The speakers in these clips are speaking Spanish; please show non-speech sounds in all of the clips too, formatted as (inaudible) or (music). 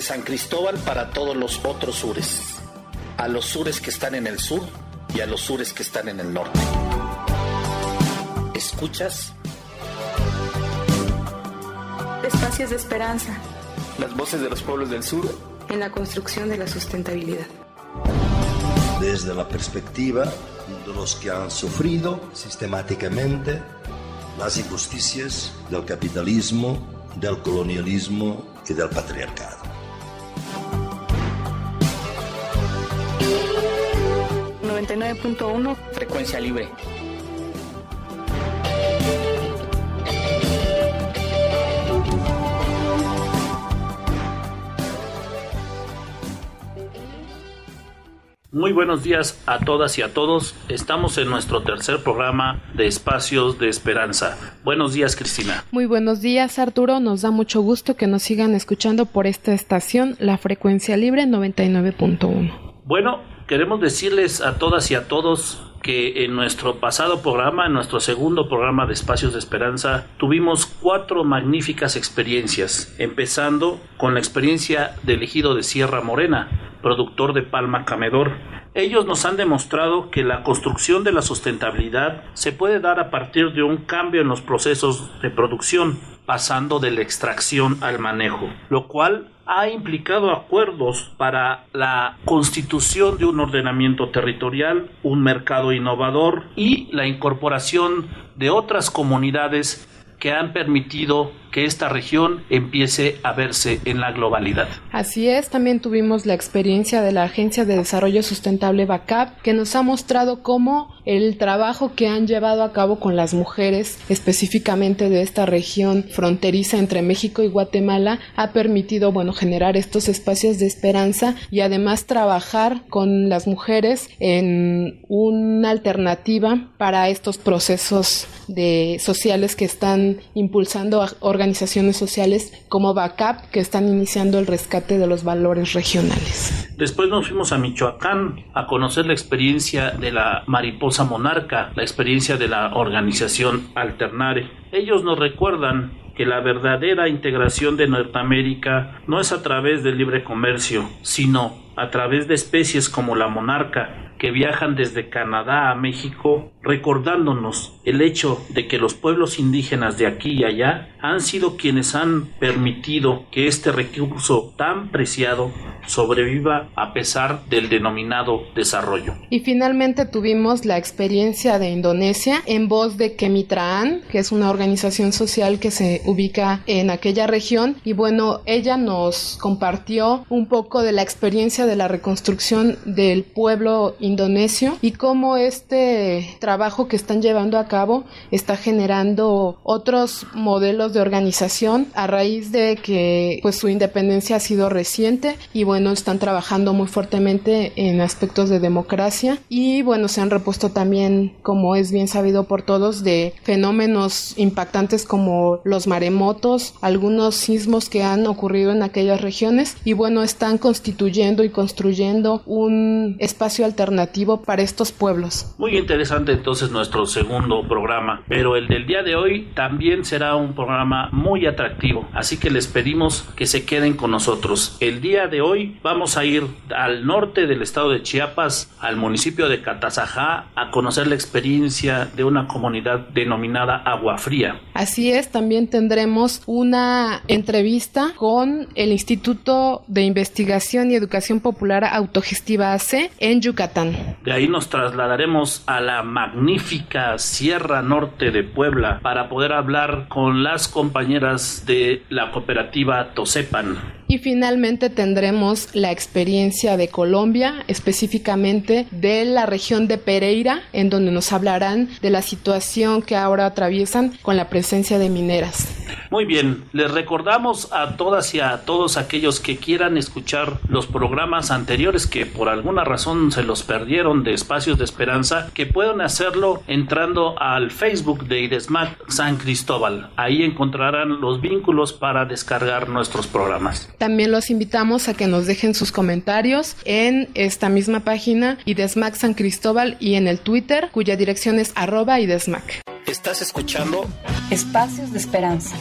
desde San Cristóbal para todos los otros sures, a los sures que están en el sur y a los sures que están en el norte. ¿Escuchas? Espacios de esperanza. Las voces de los pueblos del sur. En la construcción de la sustentabilidad. Desde la perspectiva de los que han sufrido sistemáticamente las injusticias del capitalismo, del colonialismo y del patriarcado. ...99.1... Frecuencia libre. Muy buenos días a todas y a todos. Estamos en nuestro tercer programa de Espacios de Esperanza. Buenos días, Cristina. Muy buenos días, Arturo. Nos da mucho gusto que nos sigan escuchando por esta estación, la frecuencia libre 99.1. Bueno, queremos decirles a todas y a todos que en nuestro pasado programa, en nuestro segundo programa de Espacios de Esperanza, tuvimos cuatro magníficas experiencias, empezando con la experiencia del ejido de Sierra Morena, productor de palma camedor. Ellos nos han demostrado que la construcción de la sustentabilidad se puede dar a partir de un cambio en los procesos de producción, pasando de la extracción al manejo, lo cual ha implicado acuerdos para la constitución de un ordenamiento territorial, un mercado innovador y la incorporación de otras comunidades que han permitido que esta región empiece a verse en la globalidad. Así es, también tuvimos la experiencia de la Agencia de Desarrollo Sustentable BACAP, que nos ha mostrado cómo el trabajo que han llevado a cabo con las mujeres, específicamente de esta región fronteriza entre México y Guatemala, ha permitido, bueno, generar estos espacios de esperanza y además trabajar con las mujeres en una alternativa para estos procesos sociales que están impulsando organizaciones sociales como BACAP que están iniciando el rescate de los valores regionales. Después nos fuimos a Michoacán a conocer la experiencia de la mariposa monarca, la experiencia de la organización Alternare. Ellos nos recuerdan que la verdadera integración de Norteamérica no es a través del libre comercio, sino a través de especies como la monarca, que viajan desde Canadá a México, recordándonos el hecho de que los pueblos indígenas de aquí y allá han sido quienes han permitido que este recurso tan preciado sobreviva a pesar del denominado desarrollo. Y finalmente tuvimos la experiencia de Indonesia en voz de Kemitraan, que es una organización social que se ubica en aquella región y bueno, ella nos compartió un poco de la experiencia de la reconstrucción del pueblo indonesio y cómo este trabajo que están llevando a cabo está generando otros modelos de organización a raíz de que pues su independencia ha sido reciente y bueno están trabajando muy fuertemente en aspectos de democracia y bueno se han repuesto también como es bien sabido por todos de fenómenos impactantes como los maremotos algunos sismos que han ocurrido en aquellas regiones y bueno están constituyendo y construyendo un espacio alternativo para estos pueblos. Muy interesante entonces nuestro segundo programa, pero el del día de hoy también será un programa muy atractivo, así que les pedimos que se queden con nosotros. El día de hoy vamos a ir al norte del estado de Chiapas, al municipio de Catazajá, a conocer la experiencia de una comunidad denominada Agua Fría. Así es, también tendremos una entrevista con el Instituto de Investigación y Educación Popular Autogestiva AC en Yucatán. De ahí nos trasladaremos a la magnífica Sierra Norte de Puebla para poder hablar con las compañeras de la cooperativa Tosepan. Y finalmente tendremos la experiencia de Colombia, específicamente de la región de Pereira, en donde nos hablarán de la situación que ahora atraviesan con la presencia de mineras. Muy bien, les recordamos a todas y a todos aquellos que quieran escuchar los programas anteriores que por alguna razón se los perdieron de Espacios de Esperanza, que puedan hacerlo entrando al Facebook de IDESMAC San Cristóbal. Ahí encontrarán los vínculos para descargar nuestros programas. También los invitamos a que nos dejen sus comentarios en esta misma página IDESMAC San Cristóbal y en el Twitter, cuya dirección es arroba IDESMAC. Estás escuchando Espacios de Esperanza.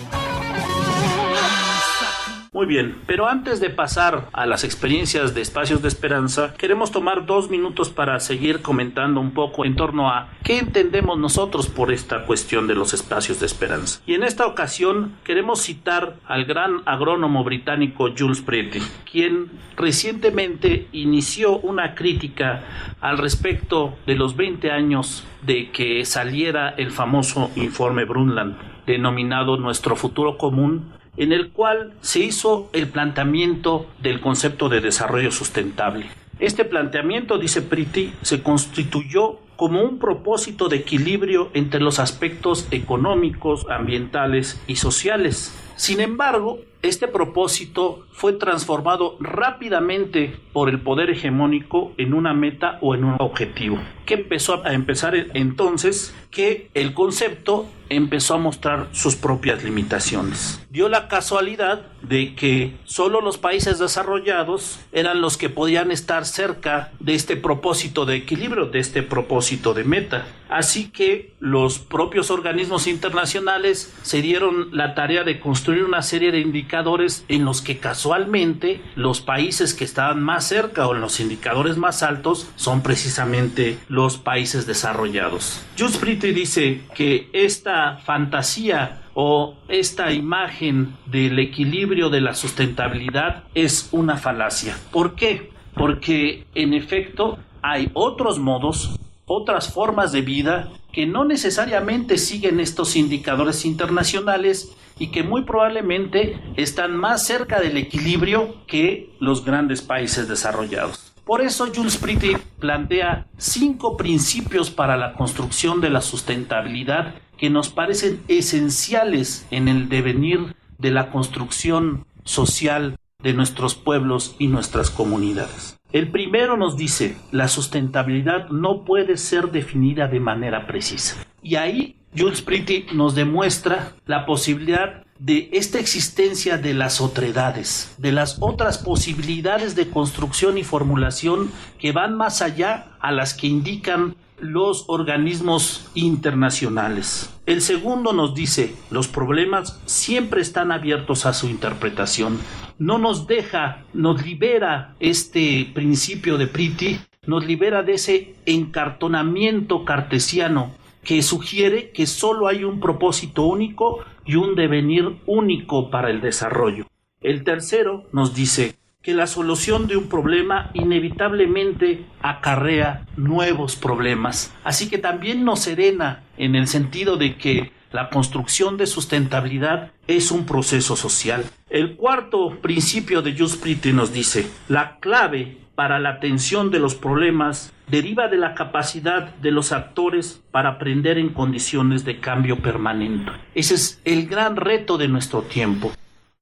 Muy bien, pero antes de pasar a las experiencias de espacios de esperanza, queremos tomar dos minutos para seguir comentando un poco en torno a qué entendemos nosotros por esta cuestión de los espacios de esperanza. Y en esta ocasión queremos citar al gran agrónomo británico Jules Pretty, quien recientemente inició una crítica al respecto de los 20 años de que saliera el famoso informe Brundtland denominado Nuestro futuro común, en el cual se hizo el planteamiento del concepto de desarrollo sustentable. Este planteamiento, dice Priti, se constituyó como un propósito de equilibrio entre los aspectos económicos, ambientales y sociales. Sin embargo, este propósito fue transformado rápidamente por el poder hegemónico en una meta o en un objetivo. Que empezó a empezar entonces que el concepto empezó a mostrar sus propias limitaciones. Dio la casualidad de que solo los países desarrollados eran los que podían estar cerca de este propósito de equilibrio, de este propósito de meta. Así que los propios organismos internacionales se dieron la tarea de construir una serie de indicadores en los que casualmente los países que estaban más cerca o en los indicadores más altos son precisamente los países desarrollados. Just dice que esta fantasía o esta imagen del equilibrio de la sustentabilidad es una falacia. ¿Por qué? Porque en efecto hay otros modos, otras formas de vida que no necesariamente siguen estos indicadores internacionales y que muy probablemente están más cerca del equilibrio que los grandes países desarrollados. Por eso Jules Pretty plantea cinco principios para la construcción de la sustentabilidad que nos parecen esenciales en el devenir de la construcción social de nuestros pueblos y nuestras comunidades. El primero nos dice, la sustentabilidad no puede ser definida de manera precisa. Y ahí Jules Pretty nos demuestra la posibilidad de esta existencia de las otredades, de las otras posibilidades de construcción y formulación que van más allá a las que indican los organismos internacionales. El segundo nos dice, los problemas siempre están abiertos a su interpretación. No nos deja, nos libera este principio de Priti, nos libera de ese encartonamiento cartesiano que sugiere que solo hay un propósito único y un devenir único para el desarrollo. El tercero nos dice que la solución de un problema inevitablemente acarrea nuevos problemas, así que también nos serena en el sentido de que la construcción de sustentabilidad es un proceso social. El cuarto principio de Just nos dice, la clave para la atención de los problemas deriva de la capacidad de los actores para aprender en condiciones de cambio permanente. Ese es el gran reto de nuestro tiempo.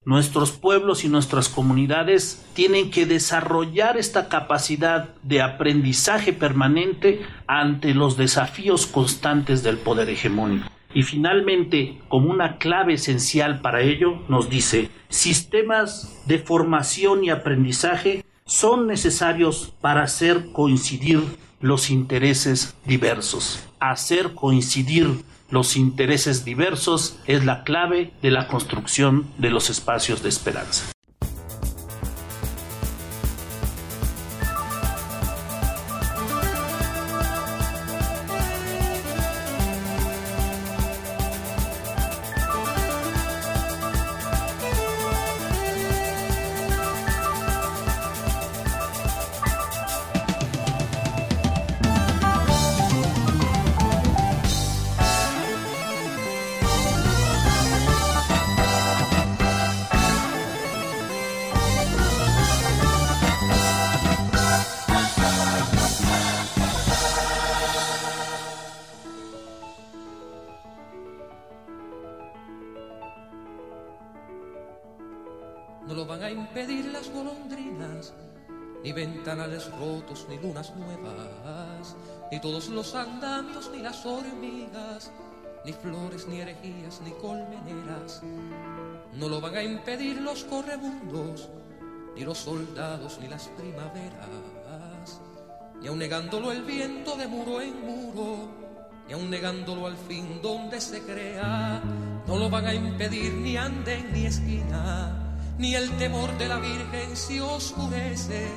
Nuestros pueblos y nuestras comunidades tienen que desarrollar esta capacidad de aprendizaje permanente ante los desafíos constantes del poder hegemónico. Y finalmente, como una clave esencial para ello, nos dice, sistemas de formación y aprendizaje son necesarios para hacer coincidir los intereses diversos. Hacer coincidir los intereses diversos es la clave de la construcción de los espacios de esperanza. Ni lunas nuevas, ni todos los andamios, ni las hormigas, ni flores, ni herejías, ni colmeneras. No lo van a impedir los correbundos, ni los soldados, ni las primaveras, ni aun negándolo el viento de muro en muro, ni aun negándolo al fin donde se crea. No lo van a impedir ni anden ni esquina ni el temor de la Virgen se oscurece,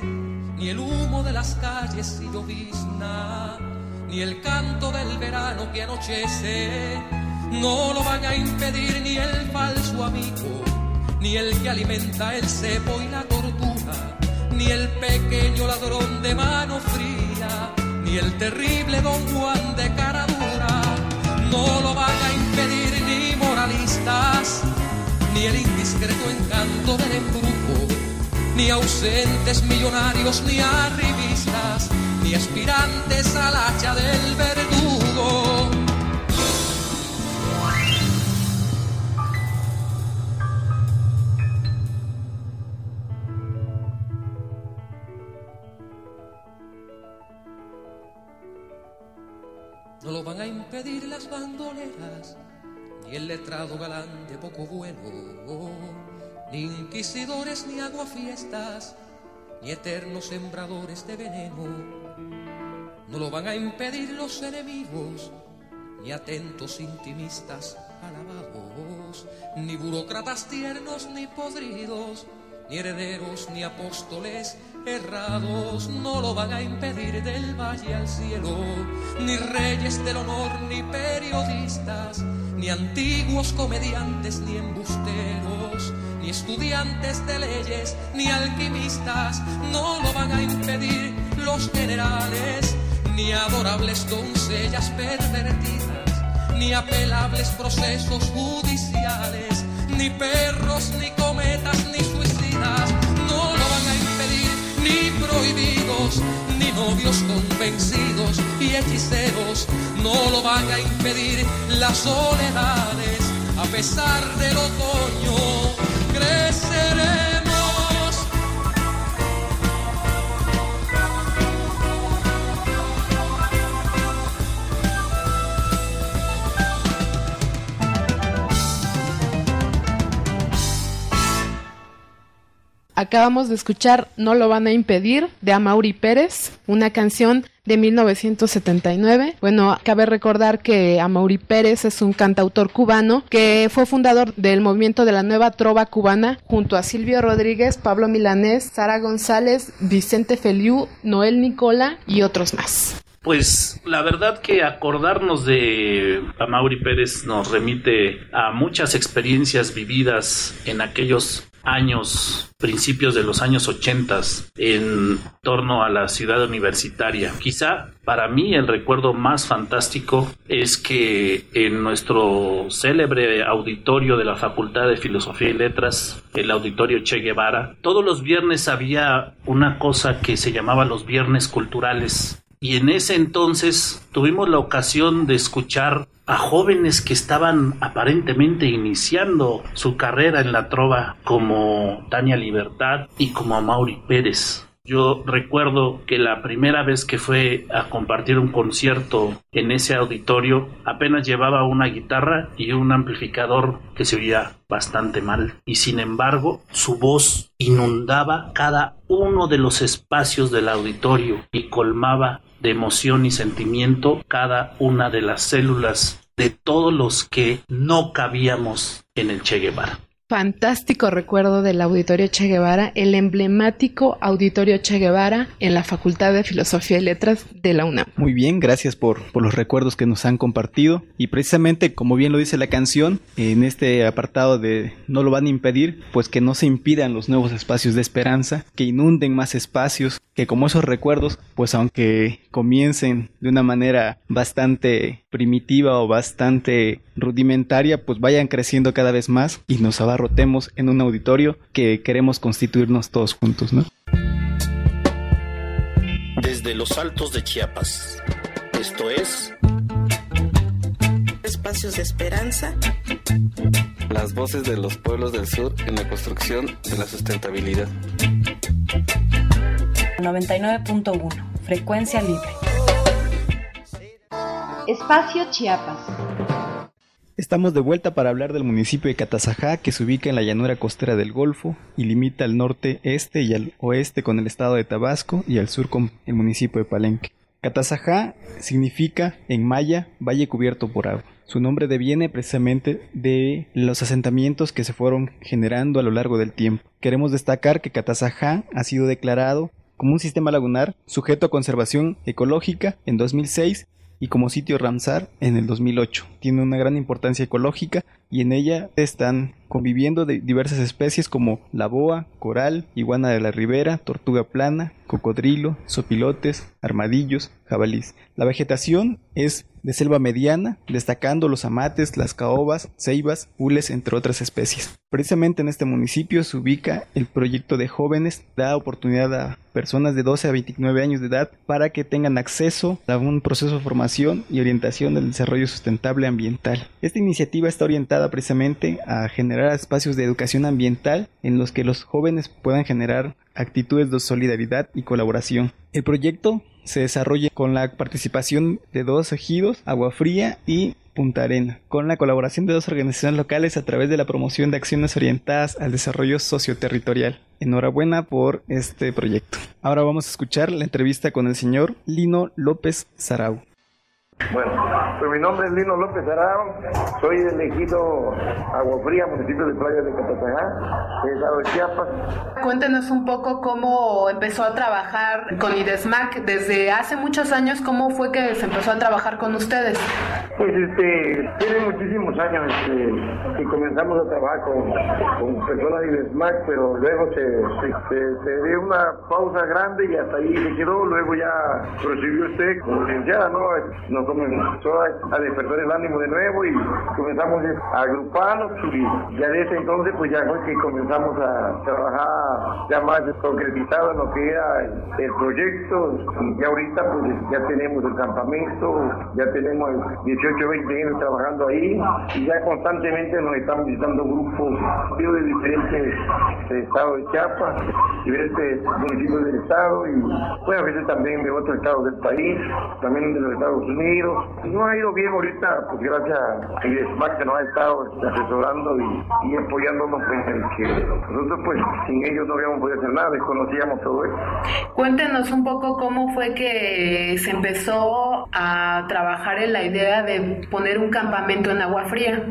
ni el humo de las calles se llovizna, ni el canto del verano que anochece, no lo van a impedir ni el falso amigo, ni el que alimenta el cepo y la tortura, ni el pequeño ladrón de mano fría, ni el terrible don Juan de cara dura, no lo van a impedir ni moralistas ni el indiscreto encanto del embrujo, ni ausentes millonarios, ni arribistas, ni aspirantes al hacha del verdugo. No lo van a impedir las bandoleras ni el letrado galán de poco vuelo, ni inquisidores ni aguafiestas, ni eternos sembradores de veneno. No lo van a impedir los enemigos, ni atentos intimistas alabados, ni burócratas tiernos ni podridos, ni herederos ni apóstoles errados no lo van a impedir del valle al cielo, ni reyes del honor, ni periodistas, ni antiguos comediantes, ni embusteros, ni estudiantes de leyes, ni alquimistas, no lo van a impedir los generales, ni adorables doncellas pervertidas, ni apelables procesos judiciales, ni perros, ni cometas, ni suicidas ni prohibidos, ni novios convencidos y hechiceros no lo van a impedir las soledades. A pesar del otoño, creceremos. Acabamos de escuchar No lo van a impedir de Amaury Pérez, una canción de 1979. Bueno, cabe recordar que Amaury Pérez es un cantautor cubano que fue fundador del movimiento de la nueva trova cubana junto a Silvio Rodríguez, Pablo Milanés, Sara González, Vicente Feliu, Noel Nicola y otros más. Pues la verdad que acordarnos de Amaury Pérez nos remite a muchas experiencias vividas en aquellos años, principios de los años 80 en torno a la ciudad universitaria. Quizá para mí el recuerdo más fantástico es que en nuestro célebre auditorio de la Facultad de Filosofía y Letras, el auditorio Che Guevara, todos los viernes había una cosa que se llamaba los viernes culturales y en ese entonces tuvimos la ocasión de escuchar a jóvenes que estaban aparentemente iniciando su carrera en la trova como Tania Libertad y como Mauri Pérez. Yo recuerdo que la primera vez que fue a compartir un concierto en ese auditorio apenas llevaba una guitarra y un amplificador que se oía bastante mal y sin embargo su voz inundaba cada uno de los espacios del auditorio y colmaba de emoción y sentimiento cada una de las células de todos los que no cabíamos en el Che Guevara fantástico recuerdo del Auditorio Che Guevara, el emblemático Auditorio Che Guevara en la Facultad de Filosofía y Letras de la UNAM. Muy bien, gracias por, los recuerdos que nos han compartido. Y precisamente, como bien lo dice la canción, en este apartado de no lo van a impedir, pues que no se impidan los nuevos espacios de esperanza, que inunden más espacios, que como esos recuerdos, pues aunque comiencen de una manera bastante primitiva o bastante rudimentaria, pues vayan creciendo cada vez más y nos abarrotemos en un auditorio que queremos constituirnos todos juntos, ¿no? Desde los altos de Chiapas, esto es Espacios de Esperanza. Las voces de los pueblos del sur en la construcción de la sustentabilidad. 99.1 Frecuencia libre. Espacio Chiapas. Estamos de vuelta para hablar del municipio de Catazajá, que se ubica en la llanura costera del Golfo y limita al norte, este y al oeste con el estado de Tabasco y al sur con el municipio de Palenque. Catazajá significa en maya valle cubierto por agua. Su nombre deviene precisamente de los asentamientos que se fueron generando a lo largo del tiempo. Queremos destacar que Catazajá ha sido declarado como un sistema lagunar sujeto a conservación ecológica en 2006 y como sitio Ramsar en el 2008. Tiene una gran importancia ecológica y en ella están conviviendo de diversas especies como la boa, coral, iguana de la ribera, tortuga plana, cocodrilo, sopilotes, armadillos, jabalís. La vegetación es de selva mediana, destacando los amates, las caobas, ceibas, hules, entre otras especies. Precisamente en este municipio se ubica el proyecto de jóvenes, da oportunidad a personas de 12 a 29 años de edad para que tengan acceso a un proceso de formación y orientación del desarrollo sustentable ambiental. Esta iniciativa está orientada precisamente a generar espacios de educación ambiental en los que los jóvenes puedan generar actitudes de solidaridad y colaboración. El proyecto se desarrolla con la participación de dos ejidos, Agua Fría y Punta Arena, con la colaboración de dos organizaciones locales a través de la promoción de acciones orientadas al desarrollo socioterritorial. Enhorabuena por este proyecto. Ahora vamos a escuchar la entrevista con el señor Lino López Sarau. Bueno, pues mi nombre es Lino López Arao, soy elegido Agua Fría, municipio de Playa de Catazajá, estado de Chiapas. Cuéntenos un poco cómo empezó a trabajar con IDESMAC desde hace muchos años, cómo fue que se empezó a trabajar con ustedes. Pues este, tiene muchísimos años este, que comenzamos a trabajar con, con personas de IDESMAC, pero luego se, se, dio una pausa grande y hasta ahí se quedó, luego ya recibió usted como licenciada, ¿no? Comenzó a, despertar el ánimo de nuevo y comenzamos a agruparnos y ya desde entonces pues ya fue que comenzamos a trabajar ya más concretizado en lo que era el, proyecto y ahorita pues ya tenemos el campamento, ya tenemos 18, 20 años trabajando ahí y ya constantemente nos estamos visitando grupos de diferentes estados de Chiapas, diferentes municipios del estado y pues a veces también de otros estados del país, también de los Estados Unidos no ha ido bien ahorita, pues gracias a IDESMAC que nos ha estado asesorando y, apoyándonos en el que nosotros pues sin ellos no habíamos podido hacer nada, desconocíamos todo eso. Cuéntenos un poco cómo fue que se empezó a trabajar en la idea de poner un campamento en agua fría.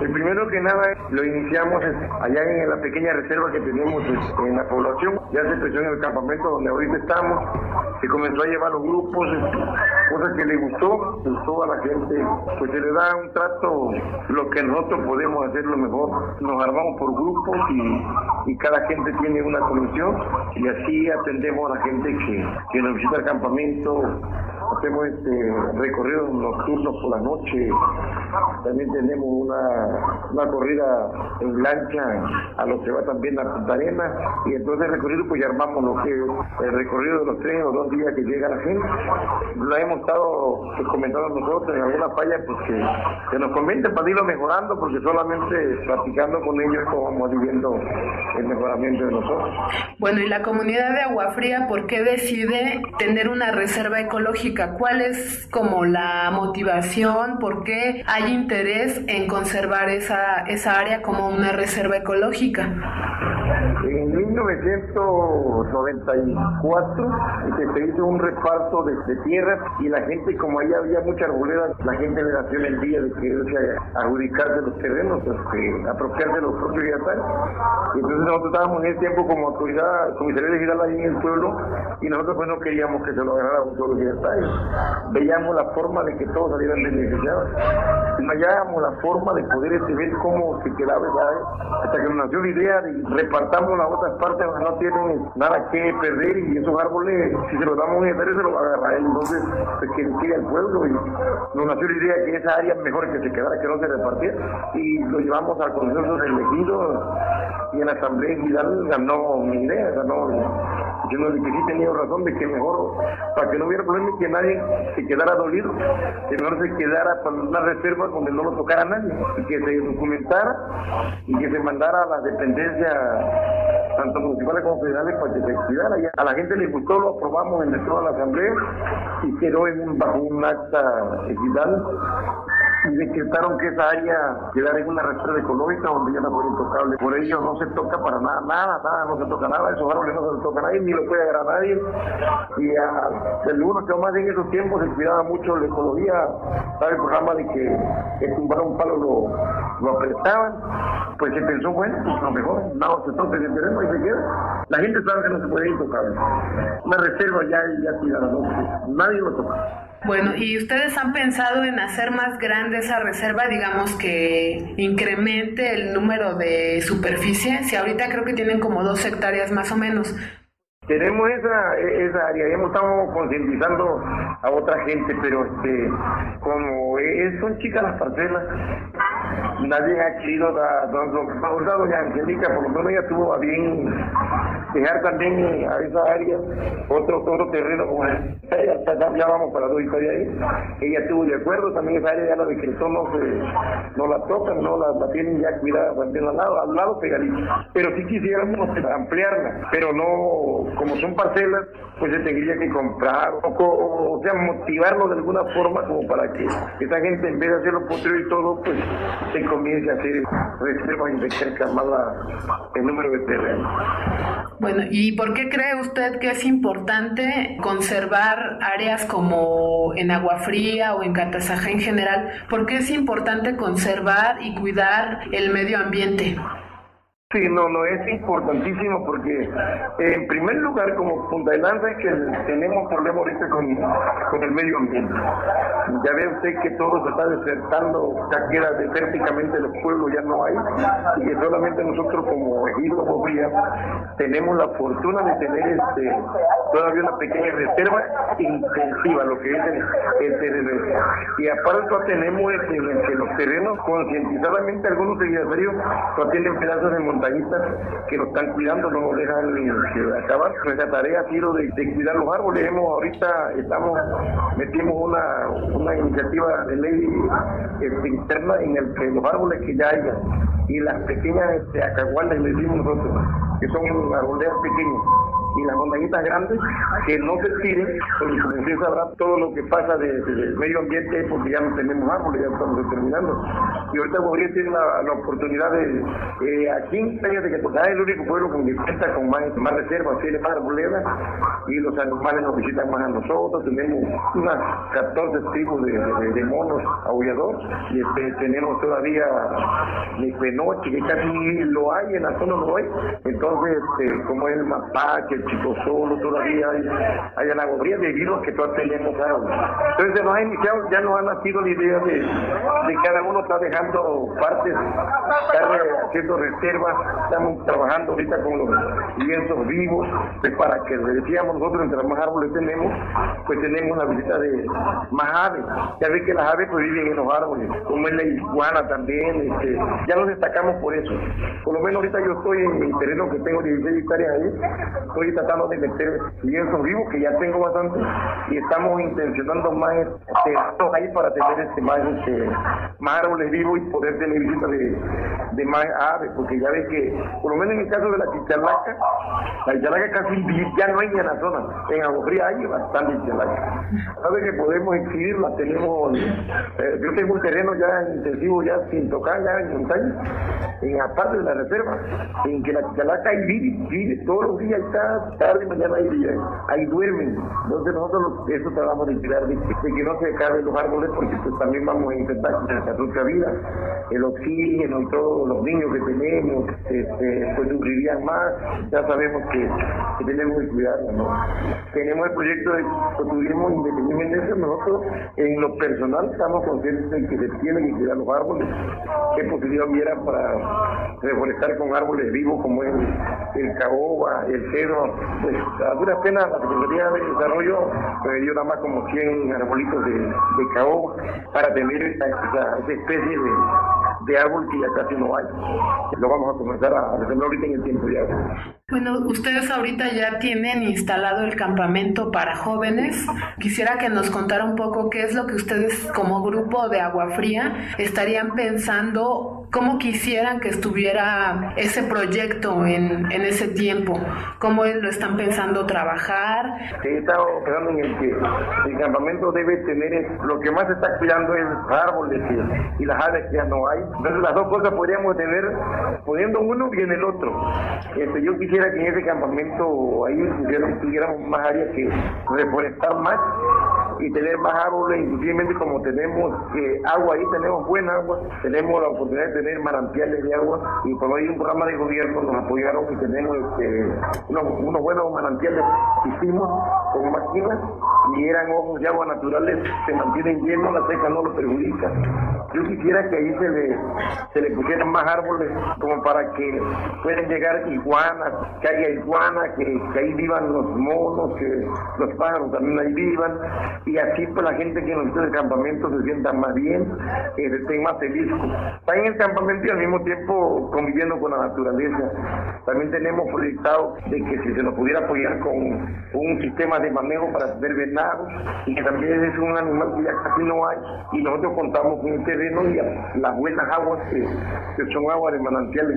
El primero que nada lo iniciamos allá en la pequeña reserva que tenemos pues, en la población, ya se empezó en el campamento donde ahorita estamos, se comenzó a llevar los grupos, cosas que le gustó toda la gente, pues se le da un trato, lo que nosotros podemos hacer lo mejor. Nos armamos por grupos y, y cada gente tiene una comisión y así atendemos a la gente que, que nos visita el campamento, hacemos este recorridos nocturnos por la noche, también tenemos una, una corrida en lancha a lo que va también a Punta Arena y entonces el recorrido pues ya armamos lo que el recorrido de los tres o dos días que llega la gente. Lo hemos estado comentando nosotros en alguna falla pues que, nos conviene para irlo mejorando porque solamente platicando con ellos vamos viviendo el mejoramiento de nosotros. Bueno, y la comunidad de Agua Fría, ¿por qué decide tener una reserva ecológica? ¿Cuál es como la motivación? ¿Por qué hay interés en conservar esa, esa área como una reserva ecológica? En 1994 se hizo un reparto de, tierras y la gente, como ahí había mucha arboleda, la gente le nació en el día de quererse adjudicar de los terrenos, este, apropiarse de los propios. Y entonces nosotros estábamos en ese tiempo como autoridad, comisaría regional ahí en el pueblo y nosotros pues no queríamos que se lo agarrara un solo estatales veíamos la forma de que todos salieran beneficiados. Hallábamos la forma de poder este, ver cómo se quedaba área, hasta que nos nació la idea de repartamos las otras donde no tienen nada que perder y esos árboles, si se los damos a un se los va a agarrar. Entonces pues, que el pueblo y nos nació la idea que esa área mejor que se quedara, que no se repartiera. Y lo llevamos al Consejo de elegido y en la Asamblea Hidalgo ganó mi idea, ganó. Yo no que sí tenía razón de que mejor, para que no hubiera problema y que nadie se quedara dolido, que no se quedara con una reserva donde no lo tocara nadie, y que se documentara y que se mandara a la dependencia tanto municipales como federales para que se cuidara. A la gente le gustó, lo aprobamos en toda la asamblea y quedó en un, bajo un acta digital (laughs) y decretaron que esa área quedara en una reserva ecológica donde ya no fue intocable. Por ello no se toca para nada, nada, nada, no se toca nada, esos árboles no se toca a nadie, ni lo puede agarrar nadie. Y a, el uno que más en esos tiempos se cuidaba mucho la ecología, sabe el programa de que, que tumbar un palo lo, apretaban, pues se pensó, bueno, pues lo mejor, no se toca el terreno y se queda. La gente sabe que no se puede intocable. Una reserva ya, ya cuidada, ¿no? nadie lo toca. Bueno, ¿y ustedes han pensado en hacer más grande esa reserva, digamos que incremente el número de superficie? Si ahorita creo que tienen como dos hectáreas más o menos. Tenemos esa, esa área, ya estamos concientizando a otra gente, pero este, como son chicas las parcelas, nadie ha querido dar, ahorita doña Angélica, por lo menos ella tuvo a bien dejar también a esa área otro, otro terreno como ella, ya vamos para dos historias ahí, ella estuvo de acuerdo, también esa área ya la decretó, no se, no la tocan, no la, la tienen ya cuidada también al lado, al lado pegadito, pero sí quisiéramos ampliarla, pero no como son parcelas, pues se tendría que comprar, o, sea, motivarlo de alguna forma como para que esa gente en vez de hacerlo potrero y todo, pues se comience a hacer reservas y el número de terrenos. Bueno, ¿y por qué cree usted que es importante conservar áreas como en Agua Fría o en Catazajá en general? ¿Por qué es importante conservar y cuidar el medio ambiente? Sí, no, no, es importantísimo porque en primer lugar como punta de lanza es que tenemos problema ahorita con, el medio ambiente. Ya ve usted que todo se está desertando, ya queda desérticamente los pueblos, ya no hay, y que solamente nosotros como ejido Bobría tenemos la fortuna de tener este todavía una pequeña reserva intensiva, lo que es el, terreno. Y aparte tenemos este, en que los terrenos concientizadamente algunos seguidores no tienen pedazos de montaña que nos están cuidando, no nos dejan acabar. Nuestra tarea ha sido de, cuidar los árboles. Hemos ahorita estamos metimos una, una iniciativa de ley este, interna en el que los árboles que ya haya y las pequeñas este, acaguales le decimos nosotros, que son arboledas pequeñas y las montañitas grandes que no se tiren, porque como sabrá, todo lo que pasa del medio ambiente porque ya no tenemos árboles, ya estamos determinando. Y ahorita podría tener la, oportunidad de, eh, en de que es el único pueblo que cuenta con más, más reservas, tiene más arboledas, y los animales nos visitan más a nosotros, tenemos unas 14 tipos de, monos aulladores, y este, tenemos todavía de penoche, que casi lo hay, en la zona no hay, entonces este, como el mapache, Chico Solo, todavía hay, hay anagodrías de virus que todavía tenemos Entonces se nos ha iniciado, ya nos ha nacido la idea de, de cada uno está dejando partes, está haciendo reservas, estamos trabajando ahorita con los lienzos vivos, pues para que decíamos nosotros, entre más árboles tenemos, pues tenemos la visita de más aves. Ya ve que las aves pues viven en los árboles, como es la iguana también, este, ya nos destacamos por eso. Por lo menos ahorita yo estoy en mi terreno que tengo 16 hectáreas ahí, estoy tratando de meter lienzos vivos, que ya tengo bastante, y estamos intencionando más este, ahí para tener este, más, este, más árboles vivos y poder tener visitas de, más aves, porque ya ves que, por lo menos en el caso de la chichalaca, la chichalaca casi ya no hay en la zona, en Agofría hay bastante chichalaca. Sabe que podemos exhibirla, tenemos, eh, yo tengo un terreno ya intensivo, ya sin tocar, ya en montaña, en aparte de la reserva, en que la chichalaca ahí vive, vive, todos los días está tarde, mañana y día. Ahí duermen. Entonces nosotros eso tratamos de cuidar de, que no se acaben los árboles porque pues también vamos a intentar la nuestra vida, el oxígeno y todos los niños que tenemos, este, pues sufrirían más. Ya sabemos que, tenemos que cuidarlos. Tenemos el proyecto de turismo independientemente de eso, nosotros en lo personal estamos conscientes de que se tienen que cuidar los árboles. ¿Qué posibilidad hubiera para reforestar con árboles vivos como el, el caoba, el cedro, pues a dura pena la Secretaría de Desarrollo me dio nada más como 100 arbolitos de, de caoba para tener esa, especie de, de, árbol que ya casi no hay. Lo vamos a comenzar a hacer ahorita en el tiempo ya. Bueno, ustedes ahorita ya tienen instalado el campamento para jóvenes. Quisiera que nos contara un poco qué es lo que ustedes como grupo de Agua Fría estarían pensando ¿cómo quisieran que estuviera ese proyecto en, en ese tiempo? ¿Cómo lo están pensando trabajar? He estado pensando en el que el campamento debe tener, lo que más está cuidando es árboles y, las áreas que ya no hay. Entonces las dos cosas podríamos tener poniendo uno y el otro. Este, yo quisiera que en ese campamento ahí tuviéramos más áreas que reforestar más y tener más árboles, inclusive como tenemos eh, agua ahí, tenemos buena agua, tenemos la oportunidad de tener manantiales de agua y por ahí un programa de gobierno nos apoyaron y tenemos este, unos, buenos manantiales hicimos con máquinas y eran ojos de agua naturales, se mantienen llenos, la seca no lo perjudica. Yo quisiera que ahí se le, se le pusieran más árboles como para que puedan llegar iguanas, que haya iguanas, que, que ahí vivan los monos, que los pájaros también ahí vivan y así pues la gente que nos visita el campamento se sienta más bien, que estén más felices. Está en el campamento y al mismo tiempo conviviendo con la naturaleza. También tenemos proyectado de que si se nos pudiera apoyar con un sistema de manejo para tener venados y que también es un animal que ya casi no hay y nosotros contamos con el terreno y las buenas aguas que, son aguas de manantiales.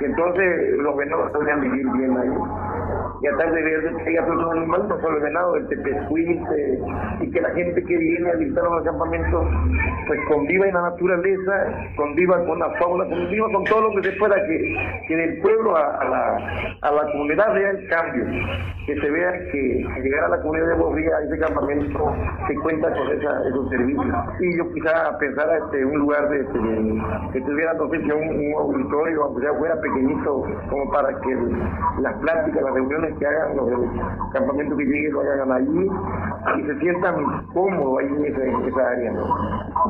Entonces los venados podrían vivir bien ahí y a tal de ver que hay otros animales, no solo el venado, el tepescuite, y que la gente que viene a visitar los campamentos, pues conviva en la naturaleza, conviva con la fauna, conviva con todo lo que se pueda, que, que del pueblo a, la, a la comunidad vea el cambio, que se vea que al llegar a la comunidad de Borría, ese campamento se cuenta con esos servicios. Y yo quizá pensara este, un lugar de, que tuviera, no sé, un, auditorio, aunque sea fuera pequeñito, como para que las pláticas, las reuniones que hagan los campamentos que lleguen lo hagan allí y se sientan cómodos ahí en esa, área.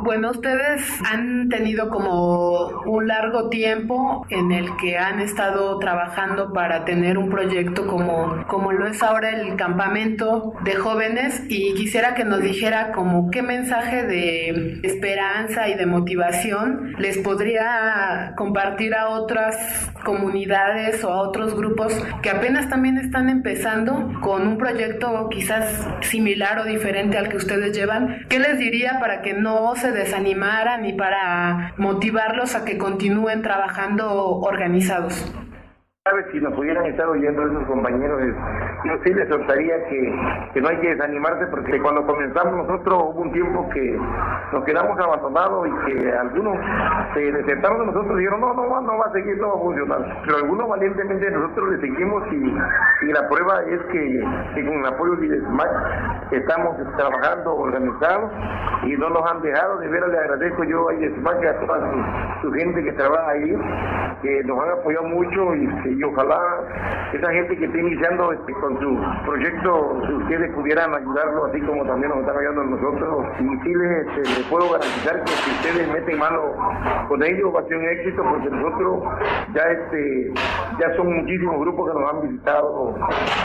Bueno, ustedes han tenido como un largo tiempo en el que han estado trabajando para tener un proyecto como, como lo es ahora el campamento de jóvenes y quisiera que nos dijera como qué mensaje de esperanza y de motivación les podría compartir a otras comunidades o a otros grupos que apenas también están empezando con un proyecto quizás similar o diferente al que ustedes llevan, ¿qué les diría para que no se desanimaran y para motivarlos a que continúen trabajando organizados? Si nos pudieran estar oyendo esos compañeros, yo sí les soltaría que, que, no hay que desanimarse porque cuando comenzamos nosotros hubo un tiempo que nos quedamos abandonados y que algunos se desertaron de nosotros y dijeron no, no, no va a seguir, no va a funcionar. Pero algunos valientemente nosotros le seguimos y, y la prueba es que, con el apoyo de SMAC estamos trabajando organizados y no nos han dejado. De veras le agradezco yo a SMAC y a toda su, gente que trabaja ahí, que nos han apoyado mucho y y ojalá esa gente que está iniciando este, con su proyecto, ustedes pudieran ayudarlo, así como también nos están ayudando nosotros. Y sí les, este, puedo garantizar que si ustedes meten mano con ellos va a ser un éxito, porque nosotros ya este ya son muchísimos grupos que nos han visitado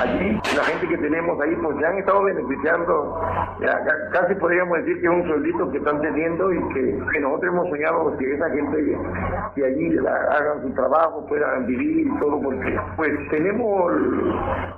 allí. La gente que tenemos ahí, pues ya han estado beneficiando, casi podríamos decir que es un sueldito que están teniendo y que, nosotros hemos soñado que esa gente que allí hagan su trabajo, puedan vivir y todo porque pues tenemos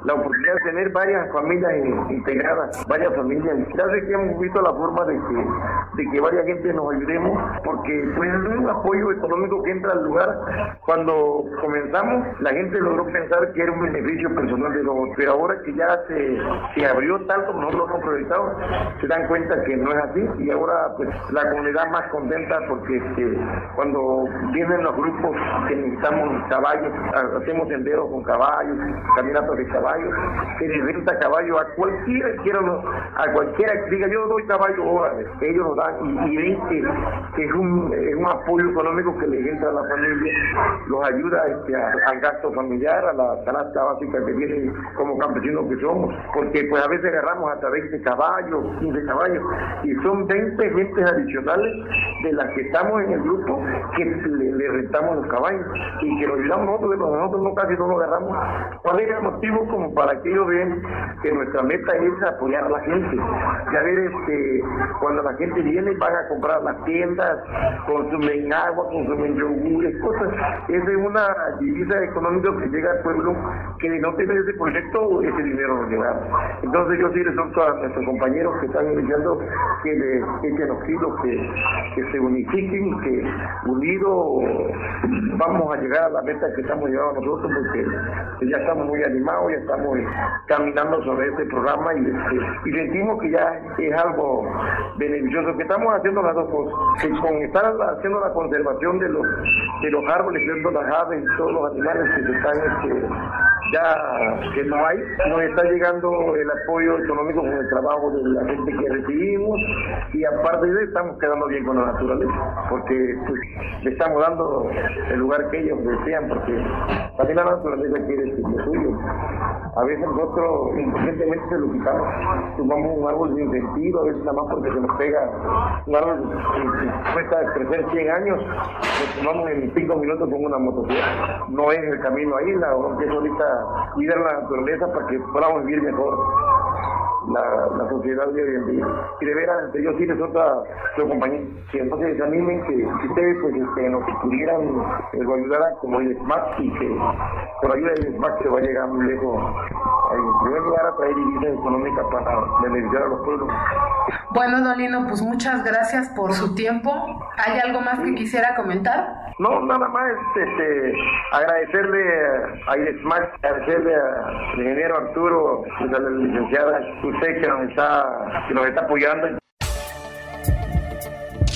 la oportunidad de tener varias familias integradas, varias familias. Ya sé que hemos visto la forma de que, de que varias gente nos ayudemos, porque pues es un apoyo económico que entra al lugar. Cuando comenzamos, la gente logró pensar que era un beneficio personal de los pero ahora que ya se, se abrió tanto nosotros lo hemos proyectado, se dan cuenta que no es así y ahora pues la comunidad más contenta porque este, cuando vienen los grupos que necesitamos caballos, hacemos senderos con caballos, caminatas de caballos, se les renta caballo a cualquiera quiera, a cualquiera que diga yo doy caballo ahora, ellos lo dan y, ven que, es, un, apoyo económico que les entra a la familia, los ayuda este, al gasto familiar, a la canasta básica que tienen como campesinos que somos, porque pues a veces agarramos hasta 20 caballos, 15 caballos, y son 20 gentes adicionales de las que estamos en el grupo que le, rentamos los caballos y que lo ayudamos nosotros, no casi no lo agarramos. ¿Cuál es el motivo? Como para que ellos vean que nuestra meta es apoyar a la gente. Ya ver, este, cuando la gente viene van a comprar las tiendas, consumen agua, consumen yogures, cosas. Ese de una divisa económica que llega al pueblo que no tener ese proyecto, ese dinero no llega. Entonces yo sí les a nuestros compañeros que están iniciando que le echen oxígeno, que, que se unifiquen, que unidos vamos a llegar a la meta que estamos llegando nosotros porque ya estamos muy animados, ya estamos caminando sobre este programa y, este, y sentimos que ya es algo beneficioso, que estamos haciendo las dos cosas, que con estar haciendo la conservación de los, de los árboles, viendo las aves y todos los animales que se están este, ya que no hay, nos está llegando el apoyo económico con el trabajo de la gente que recibimos y aparte de eso estamos quedando bien con la naturaleza, porque pues, le estamos dando el lugar que ellos desean, porque también la naturaleza quiere decir lo suyo. A veces nosotros inconscientemente se lo quitamos, tomamos un árbol sin sentido, a veces nada más porque se nos pega un árbol que cuesta crecer 100 años, lo tomamos en 5 minutos con una motocicleta. No es el camino ahí, la que es ahorita cuidar la naturaleza para que podamos vivir mejor la, sociedad de hoy en día. Y de veras, yo sí les otra su compañía, que entonces animen que, que ustedes pues este, nos pudieran eh, ayudar a como el SMAC y que por ayuda del SMAC se va a llegar muy lejos. En primer lugar a traer divisas económicas para beneficiar a los pueblos. Bueno, Dolino, pues muchas gracias por su tiempo. ¿Hay algo más que quisiera comentar? No, nada más este, agradecerle a IDESMAC, agradecerle al ingeniero Arturo, a la licenciada, usted que nos está, que nos está apoyando.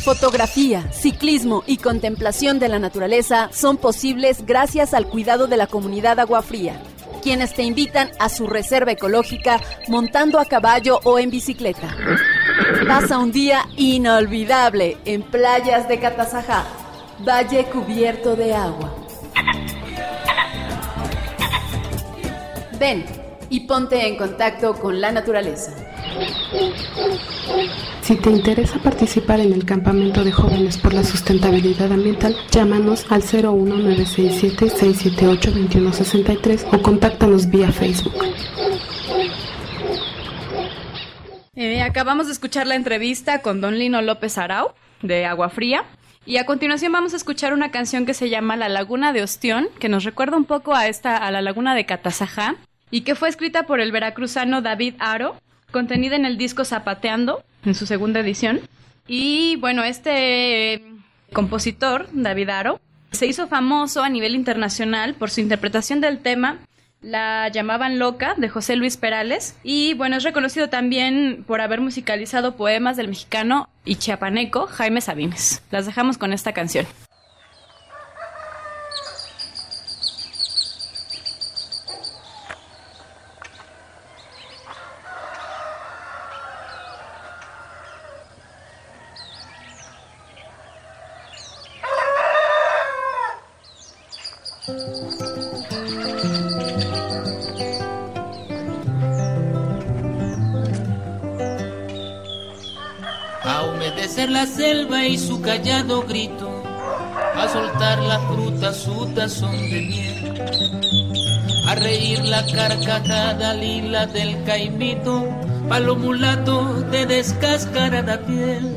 Fotografía, ciclismo y contemplación de la naturaleza son posibles gracias al cuidado de la comunidad Agua Fría, quienes te invitan a su reserva ecológica montando a caballo o en bicicleta. Pasa un día inolvidable en playas de Catazajá, valle cubierto de agua. Ven y ponte en contacto con la naturaleza. Si te interesa participar en el campamento de jóvenes por la sustentabilidad ambiental, llámanos al 01967-678-2163 o contáctanos vía Facebook. Eh, acabamos de escuchar la entrevista con don Lino López Arau de Agua Fría. Y a continuación vamos a escuchar una canción que se llama La Laguna de Ostión, que nos recuerda un poco a esta, a la Laguna de Catazajá, y que fue escrita por el veracruzano David Aro, contenida en el disco Zapateando, en su segunda edición. Y bueno, este eh, compositor, David Aro, se hizo famoso a nivel internacional por su interpretación del tema la llamaban Loca de José Luis Perales y bueno, es reconocido también por haber musicalizado poemas del mexicano y chiapaneco Jaime Sabines. Las dejamos con esta canción. Selva y su callado grito, a soltar la fruta su tazón de miel, a reír la carcajada lila del caimito, palo mulato de descascarada piel.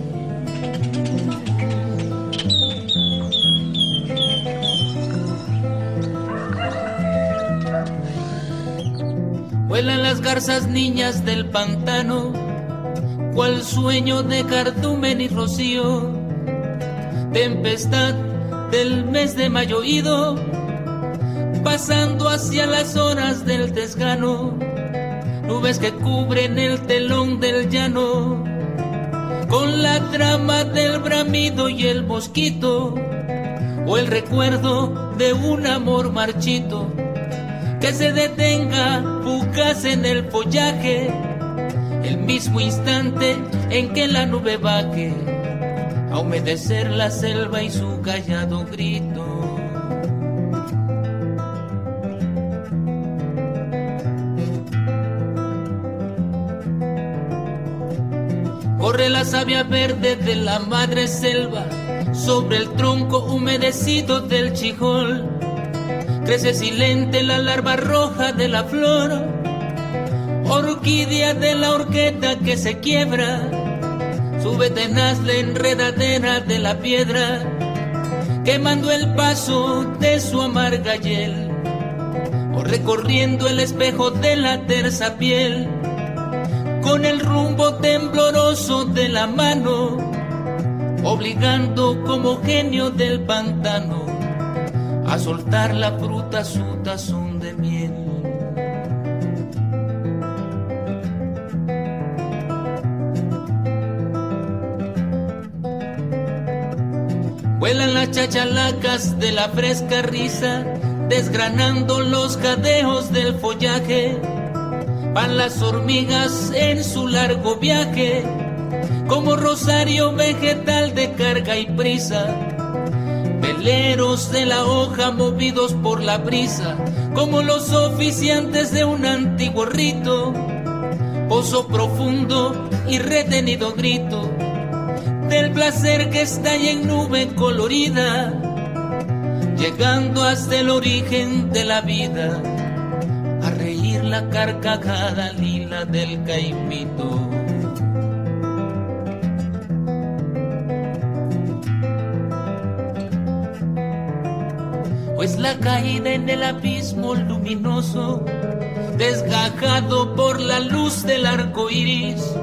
Vuelan las garzas niñas del pantano, cual sueño de cardumen y rocío, tempestad del mes de mayo ido, pasando hacia las horas del desgano, nubes que cubren el telón del llano, con la trama del bramido y el mosquito, o el recuerdo de un amor marchito, que se detenga fugaz en el follaje el mismo instante en que la nube baje a humedecer la selva y su callado grito. Corre la savia verde de la madre selva sobre el tronco humedecido del chijol. Crece silente la larva roja de la flor orquídea de la horqueta que se quiebra, sube tenaz la enredadera de la piedra, quemando el paso de su amarga hiel, o recorriendo el espejo de la terza piel, con el rumbo tembloroso de la mano, obligando como genio del pantano a soltar la fruta su tazón de miel. Vuelan las chachalacas de la fresca risa, desgranando los cadeos del follaje. Van las hormigas en su largo viaje, como rosario vegetal de carga y prisa. Veleros de la hoja movidos por la brisa, como los oficiantes de un antiguo rito. Pozo profundo y retenido grito del placer que está en nube colorida, llegando hasta el origen de la vida, a reír la carcajada lila del caimito. Pues la caída en el abismo luminoso, desgajado por la luz del arco iris,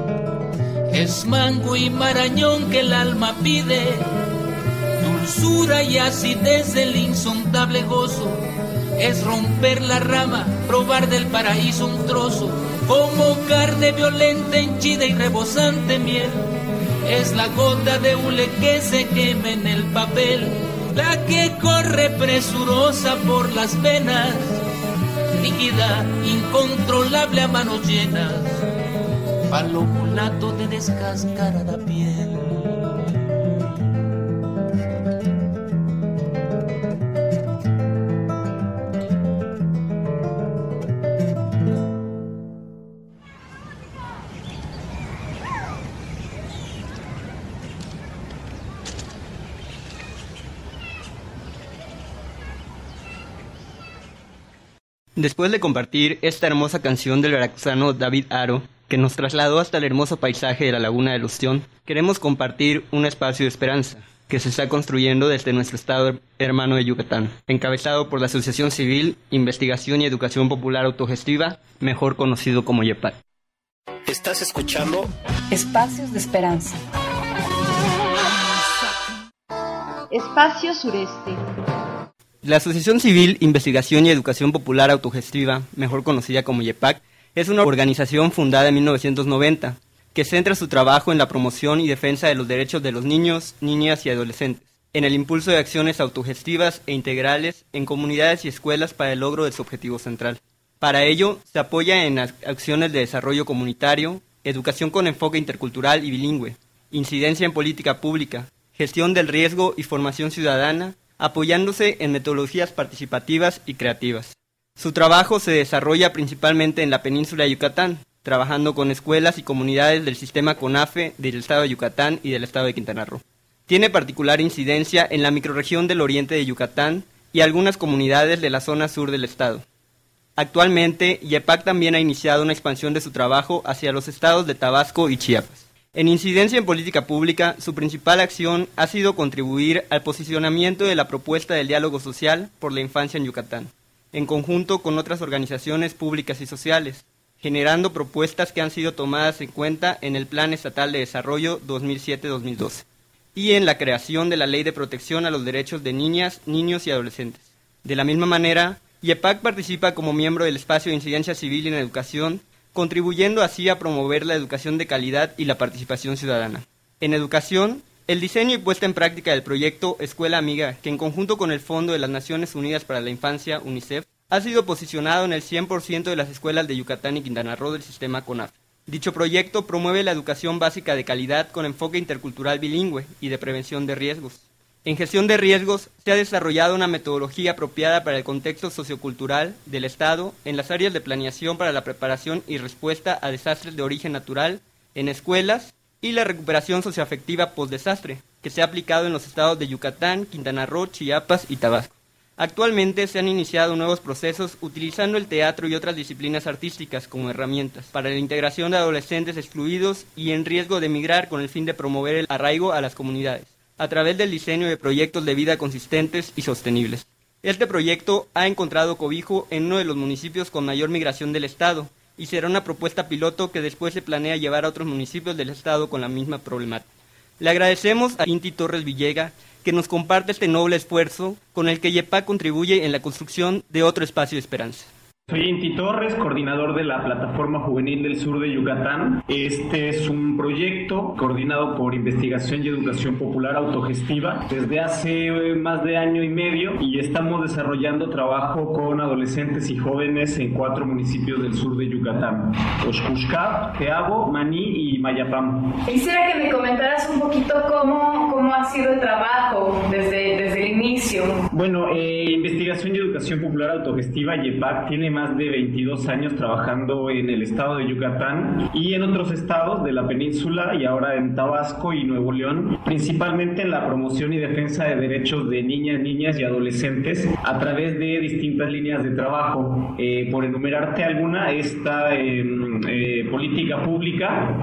es mango y marañón que el alma pide, dulzura y acidez del insondable gozo. Es romper la rama, probar del paraíso un trozo, como carne violenta, henchida y rebosante miel. Es la gota de hule que se quema en el papel, la que corre presurosa por las venas, líquida, incontrolable a manos llenas palo mulato de descascarada piel. Después de compartir esta hermosa canción del veracruzano David Aro, que nos trasladó hasta el hermoso paisaje de la laguna de Lustión, queremos compartir un espacio de esperanza que se está construyendo desde nuestro estado hermano de Yucatán, encabezado por la Asociación Civil Investigación y Educación Popular Autogestiva, mejor conocido como YEPAC. Estás escuchando Espacios de Esperanza. Espacio Sureste. La Asociación Civil Investigación y Educación Popular Autogestiva, mejor conocida como YEPAC, es una organización fundada en 1990 que centra su trabajo en la promoción y defensa de los derechos de los niños, niñas y adolescentes, en el impulso de acciones autogestivas e integrales en comunidades y escuelas para el logro de su objetivo central. Para ello, se apoya en acciones de desarrollo comunitario, educación con enfoque intercultural y bilingüe, incidencia en política pública, gestión del riesgo y formación ciudadana, apoyándose en metodologías participativas y creativas. Su trabajo se desarrolla principalmente en la península de Yucatán, trabajando con escuelas y comunidades del sistema CONAFE del estado de Yucatán y del estado de Quintana Roo. Tiene particular incidencia en la microrregión del oriente de Yucatán y algunas comunidades de la zona sur del estado. Actualmente, YEPAC también ha iniciado una expansión de su trabajo hacia los estados de Tabasco y Chiapas. En incidencia en política pública, su principal acción ha sido contribuir al posicionamiento de la propuesta del diálogo social por la infancia en Yucatán en conjunto con otras organizaciones públicas y sociales, generando propuestas que han sido tomadas en cuenta en el Plan Estatal de Desarrollo 2007-2012 y en la creación de la Ley de Protección a los Derechos de Niñas, Niños y Adolescentes. De la misma manera, IEPAC participa como miembro del Espacio de Incidencia Civil en Educación, contribuyendo así a promover la educación de calidad y la participación ciudadana. En educación, el diseño y puesta en práctica del proyecto Escuela Amiga, que en conjunto con el Fondo de las Naciones Unidas para la Infancia, UNICEF, ha sido posicionado en el 100% de las escuelas de Yucatán y Quintana Roo del sistema CONAF. Dicho proyecto promueve la educación básica de calidad con enfoque intercultural bilingüe y de prevención de riesgos. En gestión de riesgos se ha desarrollado una metodología apropiada para el contexto sociocultural del Estado en las áreas de planeación para la preparación y respuesta a desastres de origen natural en escuelas, y la recuperación socioafectiva post-desastre, que se ha aplicado en los estados de Yucatán, Quintana Roo, Chiapas y Tabasco. Actualmente se han iniciado nuevos procesos utilizando el teatro y otras disciplinas artísticas como herramientas para la integración de adolescentes excluidos y en riesgo de emigrar con el fin de promover el arraigo a las comunidades. a través del diseño de proyectos de vida consistentes y sostenibles. Este proyecto ha encontrado cobijo en uno de los municipios con mayor migración del Estado y será una propuesta piloto que después se planea llevar a otros municipios del Estado con la misma problemática. Le agradecemos a Inti Torres Villega que nos comparte este noble esfuerzo con el que YEPA contribuye en la construcción de otro espacio de esperanza. Soy Inti Torres, coordinador de la Plataforma Juvenil del Sur de Yucatán. Este es un proyecto coordinado por Investigación y Educación Popular Autogestiva desde hace eh, más de año y medio y estamos desarrollando trabajo con adolescentes y jóvenes en cuatro municipios del sur de Yucatán: Oshkushkap, Jeabo, Maní y Mayapam. Quisiera que me comentaras un poquito cómo, cómo ha sido el trabajo desde, desde el inicio. Bueno, eh, Investigación y Educación Popular Autogestiva, YEPAC, tiene más de 22 años trabajando en el estado de Yucatán y en otros estados de la península y ahora en Tabasco y Nuevo León, principalmente en la promoción y defensa de derechos de niñas, niñas y adolescentes a través de distintas líneas de trabajo. Eh, por enumerarte alguna, esta em, eh, política pública,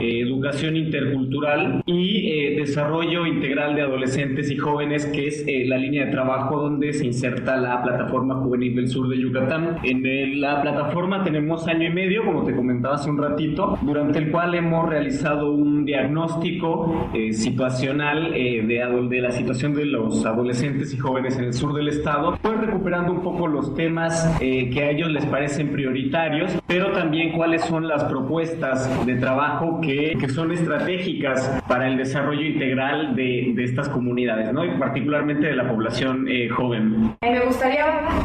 eh, educación intercultural y desarrollo integral de adolescentes y jóvenes, que es la línea de trabajo donde se inserta la plataforma juvenil del sur de Yucatán. En la plataforma tenemos año y medio, como te comentaba hace un ratito, durante el cual hemos realizado un diagnóstico eh, situacional eh, de, de, la situación de los adolescentes y jóvenes en el sur del estado, pues recuperando un poco los temas eh, que a ellos les parecen prioritarios, pero también cuáles son las propuestas de trabajo que, que son estratégicas para el desarrollo integral de, de estas comunidades, ¿no? y particularmente de la población joven. Me gustaría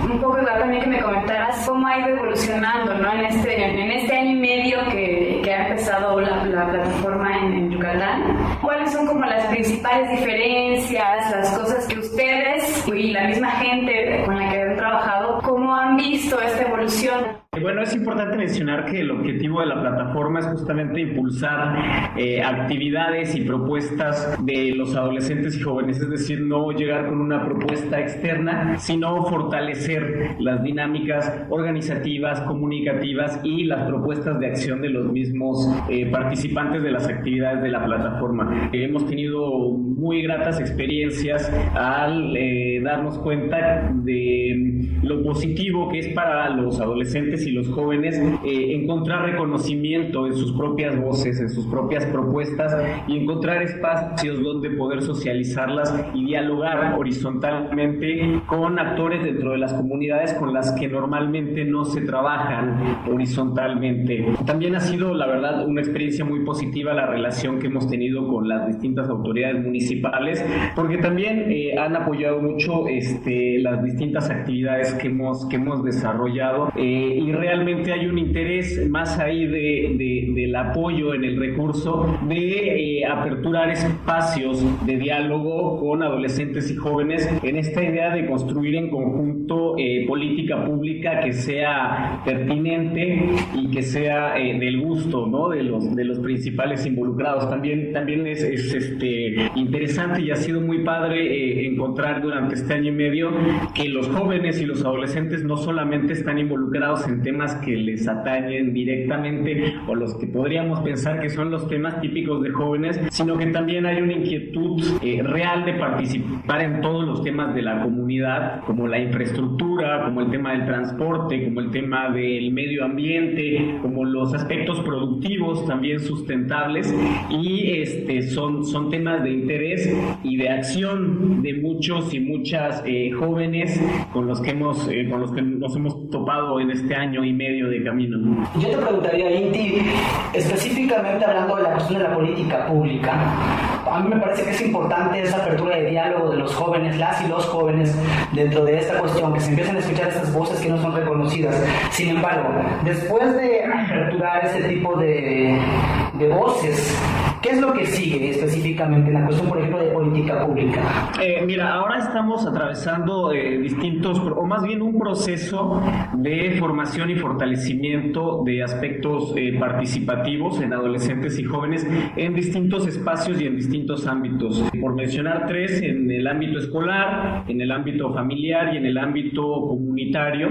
un poco también que me comentaras cómo ha ido evolucionando ¿no? en, este, en este año y medio que, ha empezado la, la plataforma en, en, Yucatán. ¿Cuáles son como las principales diferencias, las cosas que ustedes y la misma gente con la que han trabajado, cómo han visto esta evolución? Bueno, es importante mencionar que el objetivo de la plataforma es justamente impulsar eh, actividades y propuestas de los adolescentes y jóvenes, es decir, no llegar con una propuesta externa, sino fortalecer las dinámicas organizativas, comunicativas y las propuestas de acción de los mismos eh, participantes de las actividades de la plataforma. Eh, hemos tenido muy gratas experiencias al darnos cuenta de lo positivo que es para los adolescentes y los jóvenes eh, encontrar reconocimiento en sus propias voces, en sus propias propuestas y encontrar espacios donde poder socializarlas y dialogar horizontalmente con actores dentro de las comunidades con las que normalmente no se trabajan horizontalmente. También ha sido, la verdad, una experiencia muy positiva la relación que hemos tenido con las distintas autoridades municipales, porque también eh, han apoyado mucho este, las distintas actividades que hemos, que hemos desarrollado eh, y realmente hay un interés más ahí de, del apoyo en el recurso de eh, aperturar espacios de diálogo con adolescentes y jóvenes en esta idea de construir en conjunto eh, política pública que sea pertinente y que sea del gusto ¿no? de, los, de los principales involucrados. También, también es, es este, interesante y ha sido muy padre encontrar durante este año y medio que los jóvenes y los adolescentes no solamente están involucrados en temas que les atañen directamente o los que podríamos pensar que son los temas típicos de jóvenes, sino que también hay una inquietud eh, real de participar en todos los temas de la comunidad, como la infraestructura, como el tema del transporte, como el tema del medio ambiente, como los aspectos productivos también sustentables. Y este, son, son temas de interés y de acción de muchos y muchas eh, jóvenes con los que hemos eh, con los que nos hemos topado en este año y medio de camino. Yo te preguntaría, Inti, específicamente hablando de la cuestión de la política pública, a mí me parece que es importante esa apertura de diálogo de los jóvenes, las y los jóvenes, dentro de esta cuestión, que se empiecen a escuchar estas voces que no son reconocidas. Sin embargo, después de aperturar ese tipo de, de voces, ¿qué es lo que sigue específicamente en la cuestión, por ejemplo, de política pública? Eh, mira, ahora estamos atravesando eh, distintos, o más bien un proceso de formación y fortalecimiento de aspectos eh, participativos en adolescentes y jóvenes en distintos espacios y en distintos ámbitos. por mencionar tres, en el ámbito escolar, en el ámbito familiar y en el ámbito comunitario.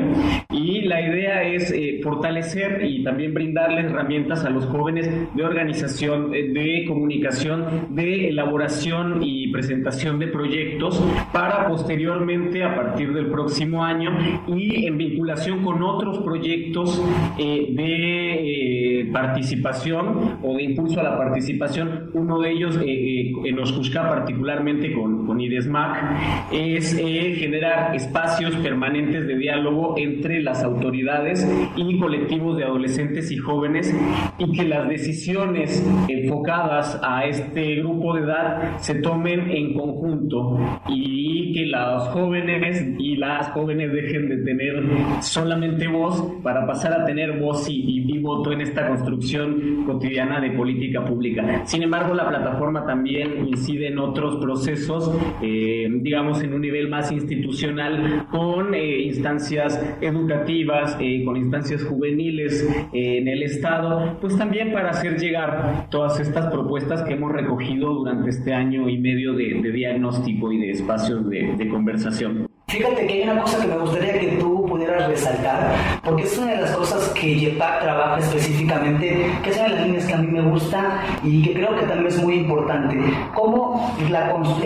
Y la idea es fortalecer y también brindarles herramientas a los jóvenes de organización, de comunicación, de elaboración y presentación de proyectos para posteriormente, a partir del próximo año y en vinculación con otros proyectos eh, de participación o de impulso a la participación, uno de ellos en Oscushka particularmente con, con IDESMAC, es generar espacios permanentes de diálogo entre las autoridades y colectivos de adolescentes y jóvenes y que las decisiones enfocadas a este grupo de edad se tomen en conjunto y que los jóvenes y las jóvenes dejen de tener solamente voz para pasar a tener voz y, voto en esta construcción cotidiana de política pública. Sin embargo, la plataforma también incide en otros procesos, eh, digamos, en un nivel más institucional, con eh, instancias educativas, eh, con instancias juveniles en el Estado, pues también para hacer llegar todas estas propuestas que hemos recogido durante este año y medio de, diagnóstico y de espacios de conversación. Fíjate que hay una cosa que me gustaría que tú pudieras resaltar, porque es una de las cosas que JEPAC trabaja específicamente, que es una de las líneas que a mí me gusta y que creo que también es muy importante. Cómo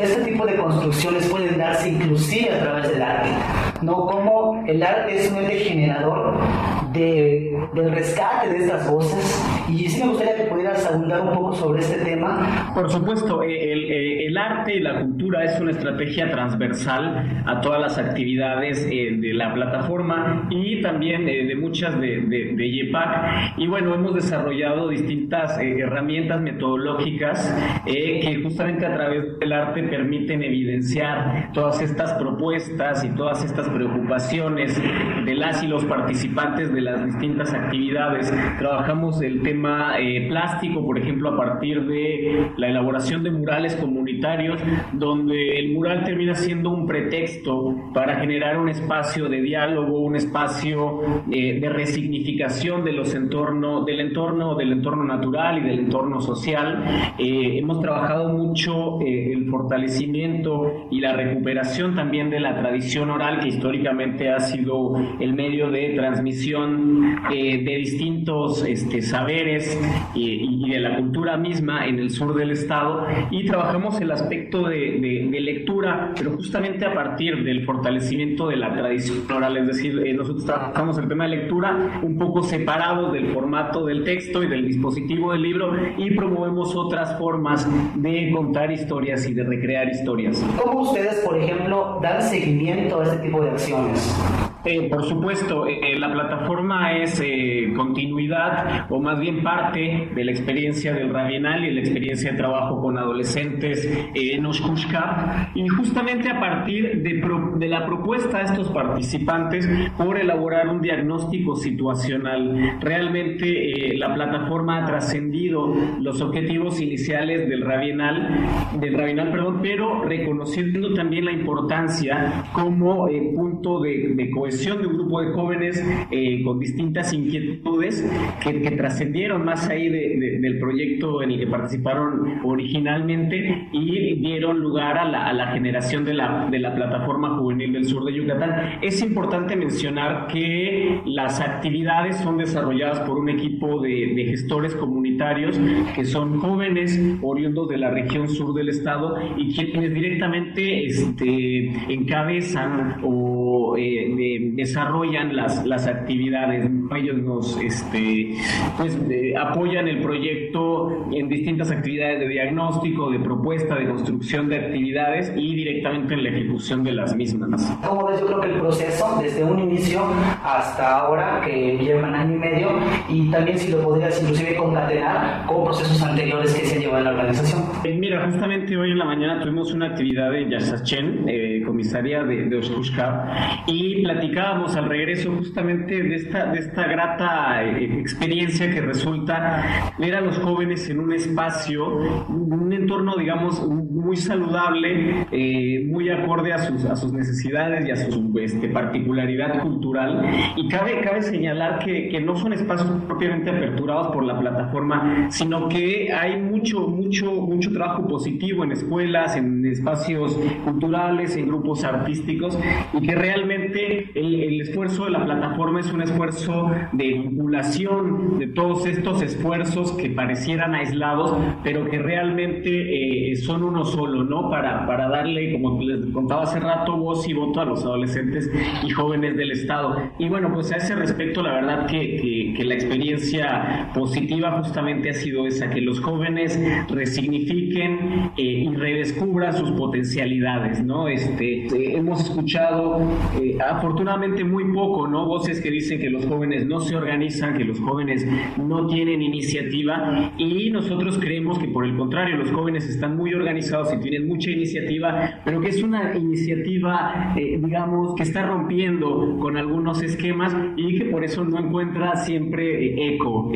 este tipo de construcciones pueden darse inclusive a través del arte, ¿no? Cómo el arte es un generador de, del rescate de estas voces y sí me gustaría que pudieras abundar un poco sobre este tema. Por supuesto, eh, el, eh, el arte y la cultura es una estrategia transversal a todas las actividades eh, de la plataforma y también de muchas de, de, YEPAC. Y bueno, hemos desarrollado distintas herramientas metodológicas que justamente a través del arte permiten evidenciar todas estas propuestas y todas estas preocupaciones de las y los participantes de las distintas actividades. Trabajamos el tema plástico, por ejemplo, a partir de la elaboración de murales comunitarios, donde el mural termina siendo un pretexto para generar un espacio de diálogo, un espacio eh, de resignificación de los entornos, del entorno, del entorno natural y del entorno social. Eh, hemos trabajado mucho eh, el fortalecimiento y la recuperación también de la tradición oral, que históricamente ha sido el medio de transmisión de distintos este, saberes y, de la cultura misma en el sur del estado. Y trabajamos el aspecto de, lectura, pero justamente a partir del fortalecimiento de la tradición oral, es decir, eh, nosotros trabajamos el tema de lectura un poco separado del formato del texto y del dispositivo del libro y promovemos otras formas de contar historias y de recrear historias. ¿Cómo ustedes, por ejemplo, dan seguimiento a este tipo de acciones? Eh, por supuesto, eh, la plataforma es continuidad o más bien parte de la experiencia del Rabienal y la experiencia de trabajo con adolescentes en Oshkushka y justamente a partir de, de la propuesta de estos participantes por elaborar un diagnóstico situacional. Realmente eh, la plataforma ha trascendido los objetivos iniciales del Rabienal, del Rabienal, perdón, pero reconociendo también la importancia como eh, punto de, cohesión de un grupo de jóvenes eh, con distintas inquietudes que, trascendieron más ahí del proyecto en el que participaron originalmente y dieron lugar a la, generación de la, de la plataforma juvenil del sur de Yucatán. Es importante mencionar que las actividades son desarrolladas por un equipo de, gestores comunitarios que son jóvenes oriundos de la región sur del estado y quienes directamente este, encabezan o eh, desarrollan las, las actividades. Ellos nos este, pues, apoyan el proyecto en distintas actividades de diagnóstico, de propuesta, de construcción de actividades y directamente en la ejecución de las mismas. ¿Cómo ves? Yo creo que el proceso, desde un inicio hasta ahora, que lleva un año y medio, y también si lo podrías inclusive concatenar con procesos anteriores que se llevan en la organización. Eh, mira, justamente hoy en la mañana tuvimos una actividad en Yasachen eh, comisaría de, de y platicábamos al regreso justamente de esta, de esta grata eh, experiencia que resulta ver a los jóvenes en un espacio, un entorno, digamos, muy saludable, eh, muy acorde a sus, necesidades y a su este, particularidad cultural. Y cabe, cabe señalar que, que no son espacios propiamente aperturados por la plataforma, sino que hay mucho, mucho, mucho trabajo positivo en escuelas, en espacios culturales, en grupos artísticos, y que realmente el, esfuerzo de la plataforma es un esfuerzo de vinculación de todos estos esfuerzos que parecieran aislados, pero que realmente eh, son uno solo, ¿no? Para, para darle, como les contaba hace rato, voz y voto a los adolescentes y jóvenes del Estado. Y bueno, pues a ese respecto, la verdad que, que, la experiencia positiva justamente ha sido esa, que los jóvenes resignifiquen eh, y redescubran sus potencialidades, ¿no? Este, eh, hemos escuchado afortunadamente muy poco, ¿no? Voces que dicen que los jóvenes no se organizan, que los jóvenes no tienen iniciativa y nosotros creemos que por el contrario, los jóvenes están muy organizados y tienen mucha iniciativa, pero que es una iniciativa, digamos, que está rompiendo con algunos esquemas y que por eso no encuentra siempre eco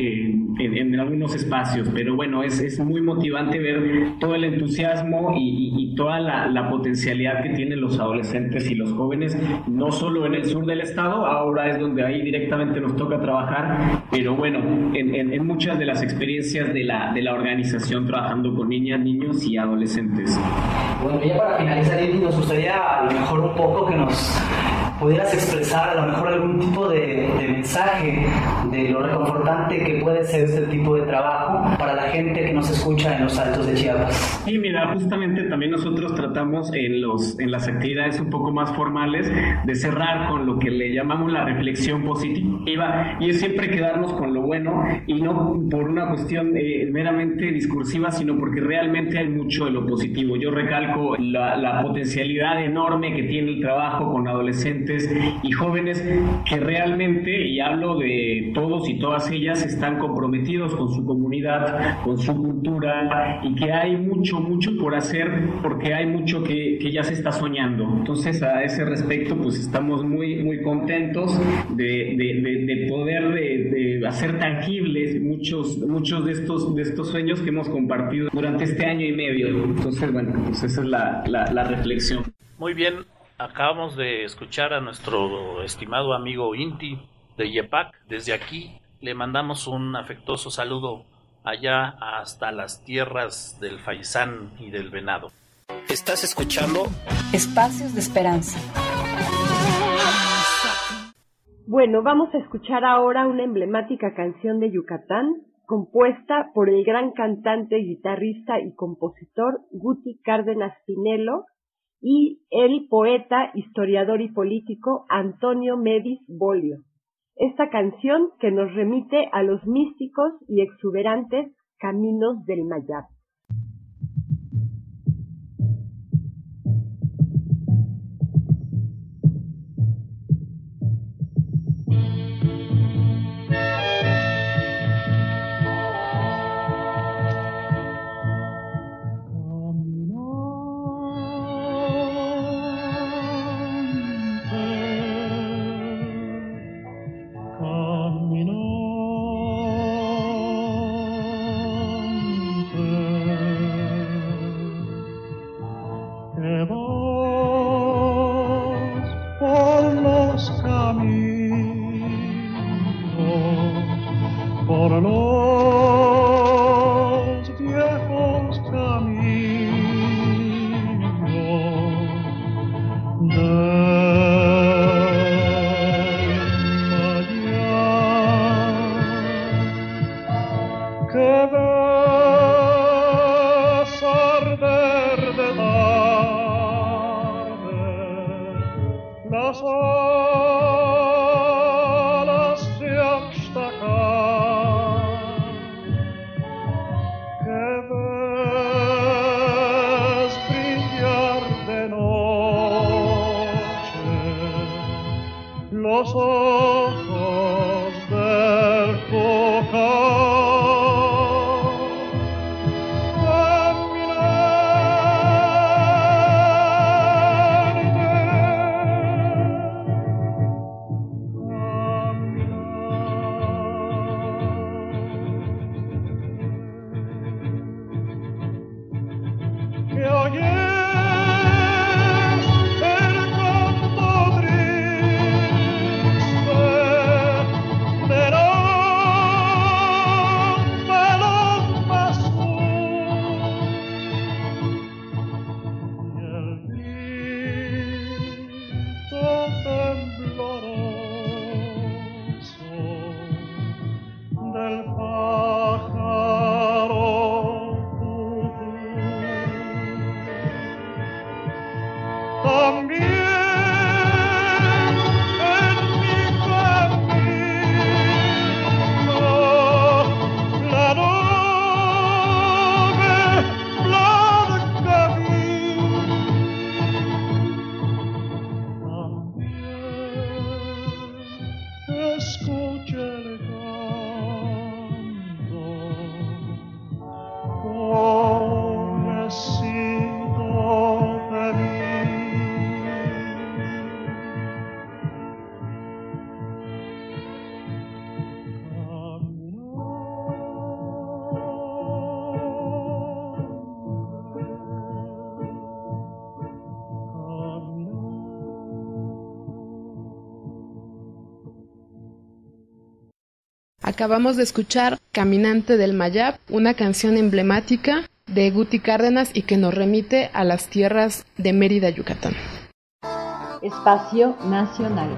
en, algunos espacios. Pero bueno, es, es muy motivante ver todo el entusiasmo y, toda la, la, potencialidad que tienen los adolescentes y los jóvenes, no solo en el sur del estado, ahora es donde ahí directamente nos toca trabajar, pero bueno, en, en, muchas de las experiencias de la, de la organización trabajando con niñas, niños y adolescentes. Bueno, ya para finalizar, nos gustaría a lo mejor un poco que nos pudieras expresar a lo mejor algún tipo de, mensaje de lo reconfortante que puede ser este tipo de trabajo para la gente que nos escucha en los altos de Chiapas. Y mira, justamente también nosotros tratamos en, los, en las actividades un poco más formales de cerrar con lo que le llamamos la reflexión positiva y es siempre quedarnos con lo bueno y no por una cuestión eh, meramente discursiva, sino porque realmente hay mucho de lo positivo. Yo recalco la, la potencialidad enorme que tiene el trabajo con adolescentes y jóvenes que realmente, y hablo de todos y todas ellas, están comprometidos con su comunidad, con su cultura y que hay mucho, mucho por hacer porque hay mucho que, que ya se está soñando. Entonces, a ese respecto, pues estamos muy, muy contentos de, de, de, poder de, hacer tangibles muchos, muchos de, estos, de estos sueños que hemos compartido durante este año y medio. Entonces, bueno, pues esa es la, la, la reflexión. Muy bien, Acabamos de escuchar a nuestro estimado amigo Inti de Yepac. Desde aquí le mandamos un afectuoso saludo allá hasta las tierras del Faisán y del Venado. ¿Estás escuchando? Espacios de Esperanza. Bueno, vamos a escuchar ahora una emblemática canción de Yucatán compuesta por el gran cantante, guitarrista y compositor Guti Cárdenas Pinelo y el poeta, historiador y político Antonio Medis Bolio. Esta canción que nos remite a los místicos y exuberantes caminos del Mayab. Acabamos de escuchar Caminante del Mayab, una canción emblemática de Guti Cárdenas y que nos remite a las tierras de Mérida, Yucatán. Espacio Nacional.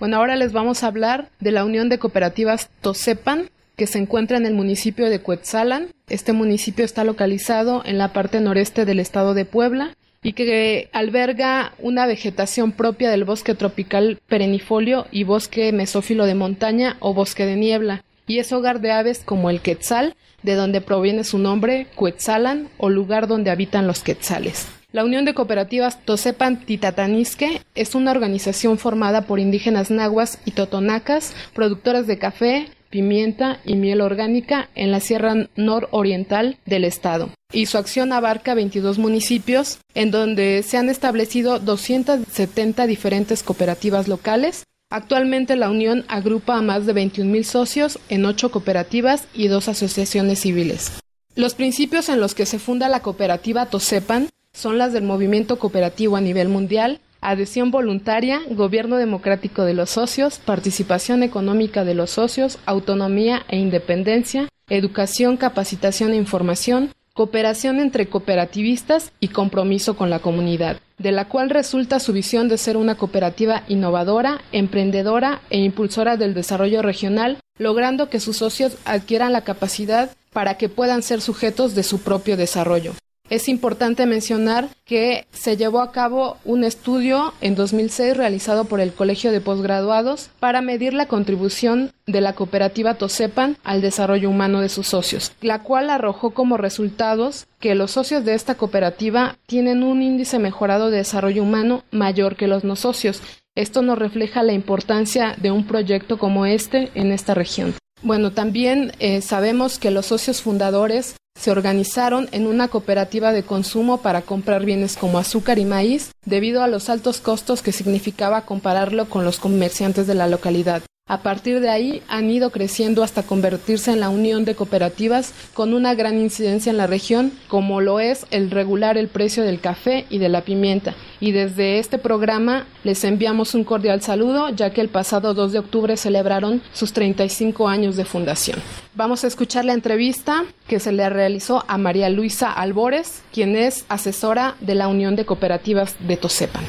Bueno, ahora les vamos a hablar de la Unión de Cooperativas Tosepan, que se encuentra en el municipio de Cuetzalan. Este municipio está localizado en la parte noreste del estado de Puebla y que alberga una vegetación propia del bosque tropical perennifolio y bosque mesófilo de montaña o bosque de niebla, y es hogar de aves como el quetzal, de donde proviene su nombre Cuetzalan o lugar donde habitan los quetzales. La Unión de Cooperativas Tosepan Titatanisque es una organización formada por indígenas nahuas y totonacas, productoras de café, pimienta y miel orgánica en la Sierra Nororiental del estado. Y su acción abarca 22 municipios, en donde se han establecido 270 diferentes cooperativas locales. Actualmente la Unión agrupa a más de 21.000 socios en ocho cooperativas y dos asociaciones civiles. Los principios en los que se funda la cooperativa Tosepan son las del movimiento cooperativo a nivel mundial, adhesión voluntaria, gobierno democrático de los socios, participación económica de los socios, autonomía e independencia, educación, capacitación e información, cooperación entre cooperativistas y compromiso con la comunidad, de la cual resulta su visión de ser una cooperativa innovadora, emprendedora e impulsora del desarrollo regional, logrando que sus socios adquieran la capacidad para que puedan ser sujetos de su propio desarrollo. Es importante mencionar que se llevó a cabo un estudio en 2006 realizado por el Colegio de Postgraduados para medir la contribución de la cooperativa Tosepan al desarrollo humano de sus socios, la cual arrojó como resultados que los socios de esta cooperativa tienen un índice mejorado de desarrollo humano mayor que los no socios. Esto nos refleja la importancia de un proyecto como este en esta región. Bueno, también eh, sabemos que los socios fundadores se organizaron en una cooperativa de consumo para comprar bienes como azúcar y maíz debido a los altos costos que significaba compararlo con los comerciantes de la localidad. A partir de ahí han ido creciendo hasta convertirse en la unión de cooperativas con una gran incidencia en la región, como lo es el regular el precio del café y de la pimienta. Y desde este programa les enviamos un cordial saludo, ya que el pasado 2 de octubre celebraron sus 35 años de fundación. Vamos a escuchar la entrevista que se le realizó a María Luisa Albores, quien es asesora de la Unión de Cooperativas de Tosepan.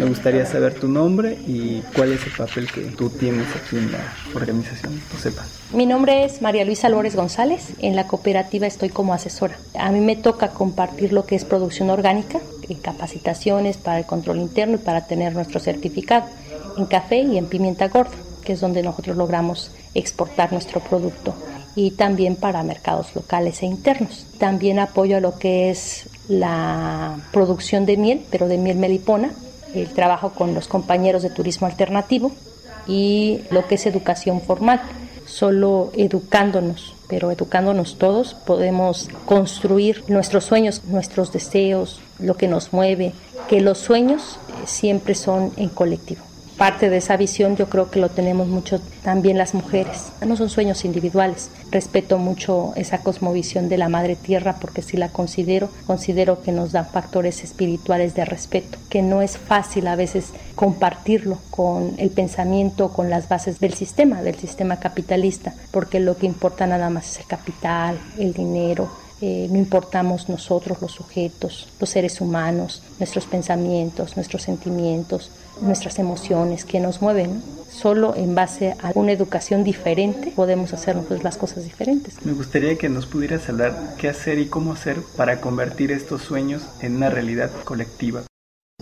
Me gustaría saber tu nombre y cuál es el papel que tú tienes aquí en la organización sepa. Mi nombre es María Luisa Lórez González. En la cooperativa estoy como asesora. A mí me toca compartir lo que es producción orgánica, eh, capacitaciones para el control interno y para tener nuestro certificado en café y en pimienta gorda, que es donde nosotros logramos exportar nuestro producto y también para mercados locales e internos. También apoyo a lo que es la producción de miel, pero de miel melipona, el trabajo con los compañeros de turismo alternativo y lo que es educación formal. Solo educándonos, pero educándonos todos, podemos construir nuestros sueños, nuestros deseos, lo que nos mueve, que los sueños siempre son en colectivo parte de esa visión yo creo que lo tenemos mucho también las mujeres. No son sueños individuales. Respeto mucho esa cosmovisión de la Madre Tierra porque si la considero, considero que nos da factores espirituales de respeto, que no es fácil a veces compartirlo con el pensamiento, con las bases del sistema, del sistema capitalista, porque lo que importa nada más es el capital, el dinero, eh, no importamos nosotros los sujetos, los seres humanos, nuestros pensamientos, nuestros sentimientos, nuestras emociones que nos mueven. Solo en base a una educación diferente podemos hacer pues, las cosas diferentes. Me gustaría que nos pudieras hablar qué hacer y cómo hacer para convertir estos sueños en una realidad colectiva.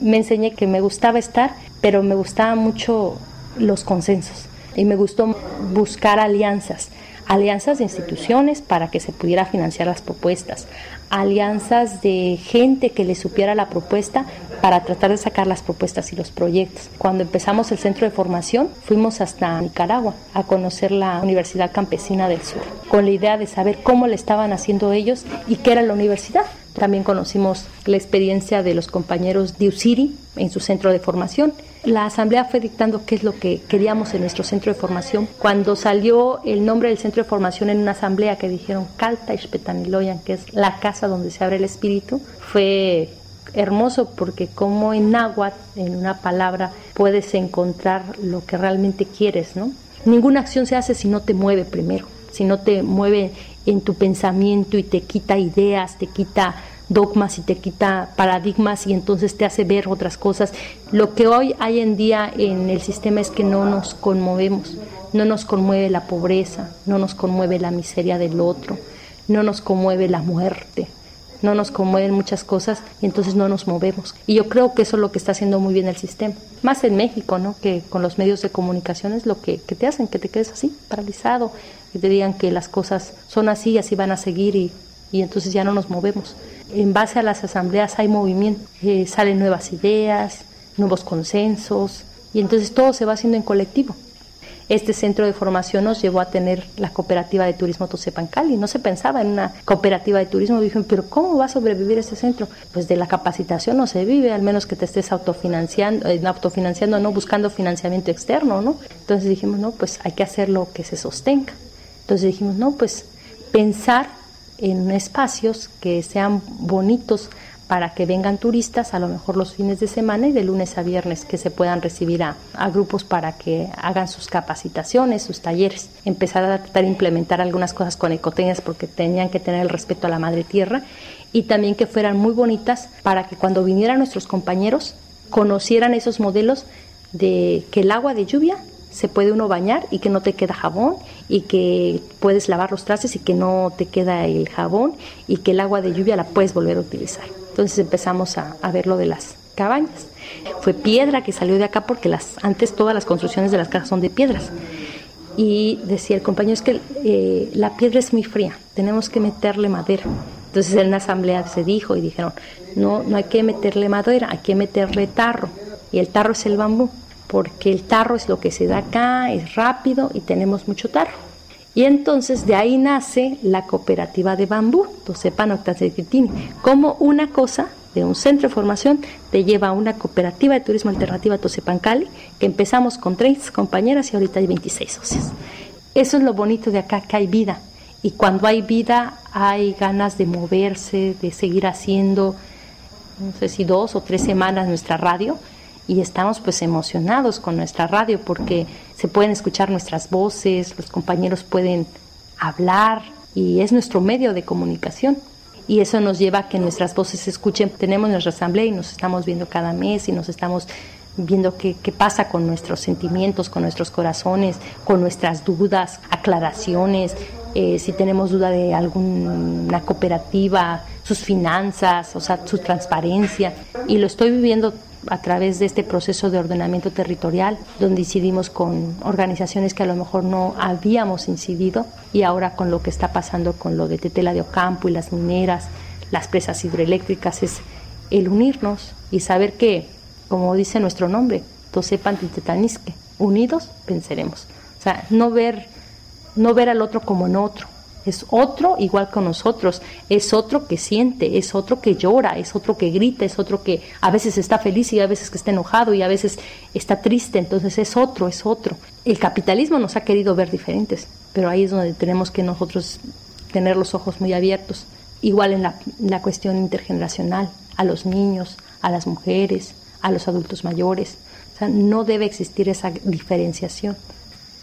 Me enseñé que me gustaba estar, pero me gustaban mucho los consensos y me gustó buscar alianzas alianzas de instituciones para que se pudiera financiar las propuestas, alianzas de gente que le supiera la propuesta para tratar de sacar las propuestas y los proyectos. Cuando empezamos el centro de formación, fuimos hasta Nicaragua a conocer la Universidad Campesina del Sur, con la idea de saber cómo le estaban haciendo ellos y qué era la universidad. También conocimos la experiencia de los compañeros de UCIRI en su centro de formación. La asamblea fue dictando qué es lo que queríamos en nuestro centro de formación. Cuando salió el nombre del centro de formación en una asamblea que dijeron Calta Petaniloyan, que es la casa donde se abre el espíritu, fue hermoso porque como en náhuatl, en una palabra, puedes encontrar lo que realmente quieres, ¿no? ninguna acción se hace si no te mueve primero, si no te mueve en tu pensamiento y te quita ideas, te quita dogmas y te quita paradigmas y entonces te hace ver otras cosas. Lo que hoy hay en día en el sistema es que no nos conmovemos, no nos conmueve la pobreza, no nos conmueve la miseria del otro, no nos conmueve la muerte, no nos conmueven muchas cosas y entonces no nos movemos. Y yo creo que eso es lo que está haciendo muy bien el sistema. Más en México, ¿no? Que con los medios de comunicación es lo que, que te hacen, que te quedes así, paralizado, que te digan que las cosas son así y así van a seguir y, y entonces ya no nos movemos. En base a las asambleas hay movimiento, eh, salen nuevas ideas, nuevos consensos y entonces todo se va haciendo en colectivo. Este centro de formación nos llevó a tener la cooperativa de turismo Tosepancali. No se pensaba en una cooperativa de turismo. Dijeron, pero ¿cómo va a sobrevivir ese centro? Pues de la capacitación no se vive, al menos que te estés autofinanciando, eh, autofinanciando, no buscando financiamiento externo, ¿no? Entonces dijimos, no, pues hay que hacerlo que se sostenga. Entonces dijimos, no, pues pensar en espacios que sean bonitos para que vengan turistas, a lo mejor los fines de semana y de lunes a viernes, que se puedan recibir a, grupos para que hagan sus capacitaciones, sus talleres. Empezar a tratar de implementar algunas cosas con ecoteñas porque tenían que tener el respeto a la madre tierra y también que fueran muy bonitas para que cuando vinieran nuestros compañeros conocieran esos modelos de que el agua de lluvia se puede uno bañar y que no te queda jabón y que puedes lavar los trastes y que no te queda el jabón y que el agua de lluvia la puedes volver a utilizar. Entonces empezamos a, ver lo de las cabañas. Fue piedra que salió de acá porque las, antes todas las construcciones de las casas son de piedras. Y decía el compañero, es que eh, la piedra es muy fría, tenemos que meterle madera. Entonces en una asamblea se dijo y dijeron, no, no hay que meterle madera, hay que meterle tarro. Y el tarro es el bambú, porque el tarro es lo que se da acá, es rápido y tenemos mucho tarro. Y entonces de ahí nace la cooperativa de bambú, Titini, como una cosa de un centro de formación te lleva a una cooperativa de turismo alternativa Tosepancali, que empezamos con tres compañeras y ahorita hay 26 socios. Eso es lo bonito de acá, que hay vida. Y cuando hay vida hay ganas de moverse, de seguir haciendo, no sé si dos o tres semanas nuestra radio, y estamos pues emocionados con nuestra radio porque se pueden escuchar nuestras voces, los compañeros pueden hablar y es nuestro medio de comunicación. Y eso nos lleva a que nuestras voces se escuchen. Tenemos nuestra asamblea y nos estamos viendo cada mes y nos estamos viendo qué, qué pasa con nuestros sentimientos, con nuestros corazones, con nuestras dudas, aclaraciones, eh, si tenemos duda de alguna cooperativa, sus finanzas, o sea, su transparencia. Y lo estoy viviendo a través de este proceso de ordenamiento territorial, donde incidimos con organizaciones que a lo mejor no habíamos incidido y ahora con lo que está pasando con lo de Tetela de Ocampo y las mineras, las presas hidroeléctricas, es el unirnos y saber que, como dice nuestro nombre, Tosepan Titetanisque, unidos venceremos. O sea, no ver, no ver al otro como en otro, es otro igual que nosotros, es otro que siente, es otro que llora, es otro que grita, es otro que a veces está feliz y a veces que está enojado y a veces está triste, entonces es otro, es otro. El capitalismo nos ha querido ver diferentes, pero ahí es donde tenemos que nosotros tener los ojos muy abiertos. Igual en la, la cuestión intergeneracional, a los niños, a las mujeres, a los adultos mayores. O sea, no debe existir esa diferenciación.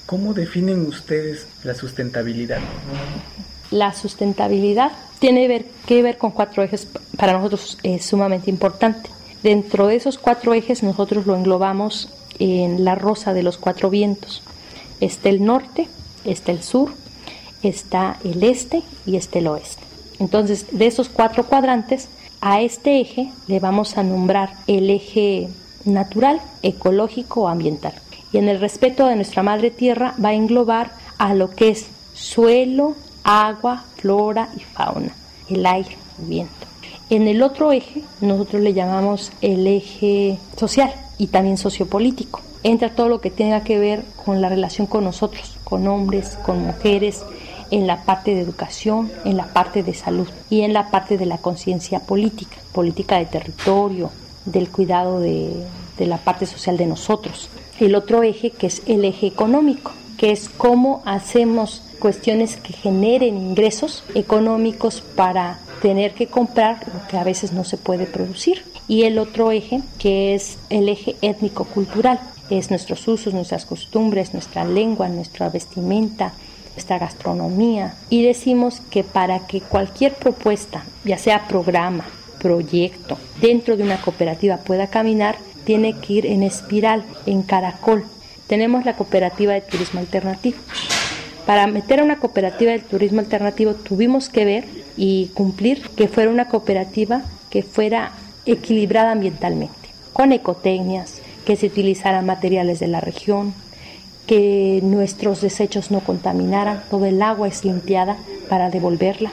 ¿Cómo definen ustedes la sustentabilidad? La sustentabilidad tiene que ver con cuatro ejes, para nosotros es sumamente importante. Dentro de esos cuatro ejes nosotros lo englobamos en la rosa de los cuatro vientos. Está el norte, está el sur, está el este y está el oeste. Entonces, de esos cuatro cuadrantes, a este eje le vamos a nombrar el eje natural, ecológico o ambiental y en el respeto de nuestra madre tierra va a englobar a lo que es suelo, agua, flora y fauna, el aire, el viento. En el otro eje nosotros le llamamos el eje social y también sociopolítico. Entra todo lo que tenga que ver con la relación con nosotros, con hombres, con mujeres, en la parte de educación, en la parte de salud y en la parte de la conciencia política, política de territorio, del cuidado de, la parte social de nosotros el otro eje que es el eje económico, que es cómo hacemos cuestiones que generen ingresos económicos para tener que comprar lo que a veces no se puede producir. Y el otro eje, que es el eje étnico-cultural, es nuestros usos, nuestras costumbres, nuestra lengua, nuestra vestimenta, nuestra gastronomía. Y decimos que para que cualquier propuesta, ya sea programa, proyecto, dentro de una cooperativa pueda caminar, tiene que ir en espiral, en caracol. Tenemos la cooperativa de turismo alternativo. Para meter a una cooperativa de turismo alternativo tuvimos que ver y cumplir que fuera una cooperativa que fuera equilibrada ambientalmente, con ecotecnias, que se utilizaran materiales de la región, que nuestros desechos no contaminaran, todo el agua es limpiada para devolverla,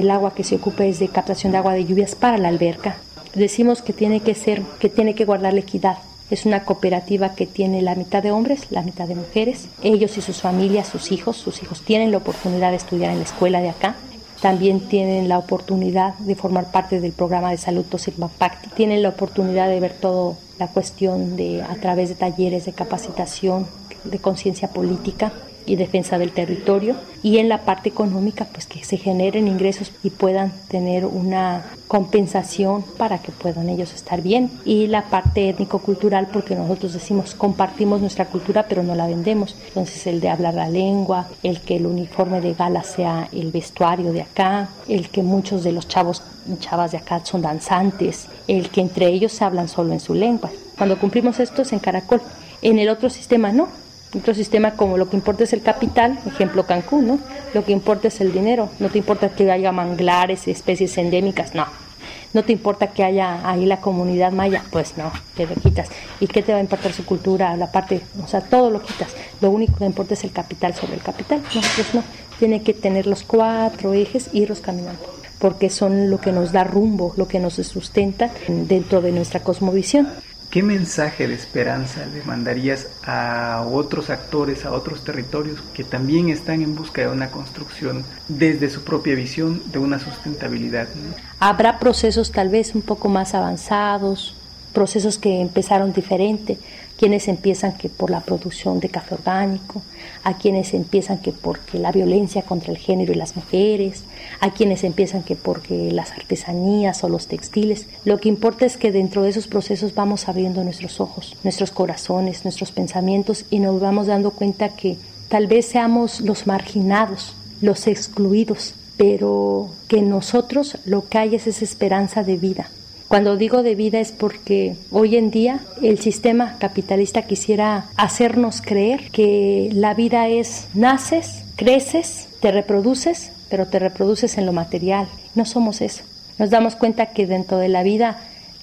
el agua que se ocupa es de captación de agua de lluvias para la alberca. Decimos que tiene que ser, que tiene que guardar la equidad. Es una cooperativa que tiene la mitad de hombres, la mitad de mujeres. Ellos y sus familias, sus hijos, sus hijos tienen la oportunidad de estudiar en la escuela de acá también tienen la oportunidad de formar parte del programa de salud Sigma tienen la oportunidad de ver toda la cuestión de a través de talleres de capacitación de conciencia política y defensa del territorio y en la parte económica pues que se generen ingresos y puedan tener una compensación para que puedan ellos estar bien. Y la parte étnico-cultural porque nosotros decimos compartimos nuestra cultura pero no la vendemos. Entonces el de hablar la lengua el que el uniforme de gala sea el vestuario de acá el que muchos de los chavos chavas de acá son danzantes el que entre ellos se hablan solo en su lengua. Cuando cumplimos esto es en Caracol. En el otro sistema no otro sistema como lo que importa es el capital, ejemplo Cancún, ¿no? Lo que importa es el dinero, no te importa que haya manglares, especies endémicas, no. No te importa que haya ahí la comunidad maya, pues no, te lo quitas. ¿Y qué te va a importar su cultura, la parte, o sea, todo lo quitas. Lo único que importa es el capital sobre el capital. Nosotros no, tiene que tener los cuatro ejes y irlos caminando porque son lo que nos da rumbo, lo que nos sustenta dentro de nuestra cosmovisión. ¿Qué mensaje de esperanza le mandarías a otros actores, a otros territorios que también están en busca de una construcción desde su propia visión de una sustentabilidad? Habrá procesos tal vez un poco más avanzados, procesos que empezaron diferente, quienes empiezan que por la producción de café orgánico, a quienes empiezan que porque la violencia contra el género y las mujeres, a quienes empiezan que porque las artesanías o los textiles. Lo que importa es que dentro de esos procesos vamos abriendo nuestros ojos, nuestros corazones, nuestros pensamientos y nos vamos dando cuenta que tal vez seamos los marginados, los excluidos, pero que nosotros lo que hay es esa esperanza de vida, cuando digo de vida es porque hoy en día el sistema capitalista quisiera hacernos creer que la vida es naces, creces, te reproduces, pero te reproduces en lo material. No somos eso. Nos damos cuenta que dentro de la vida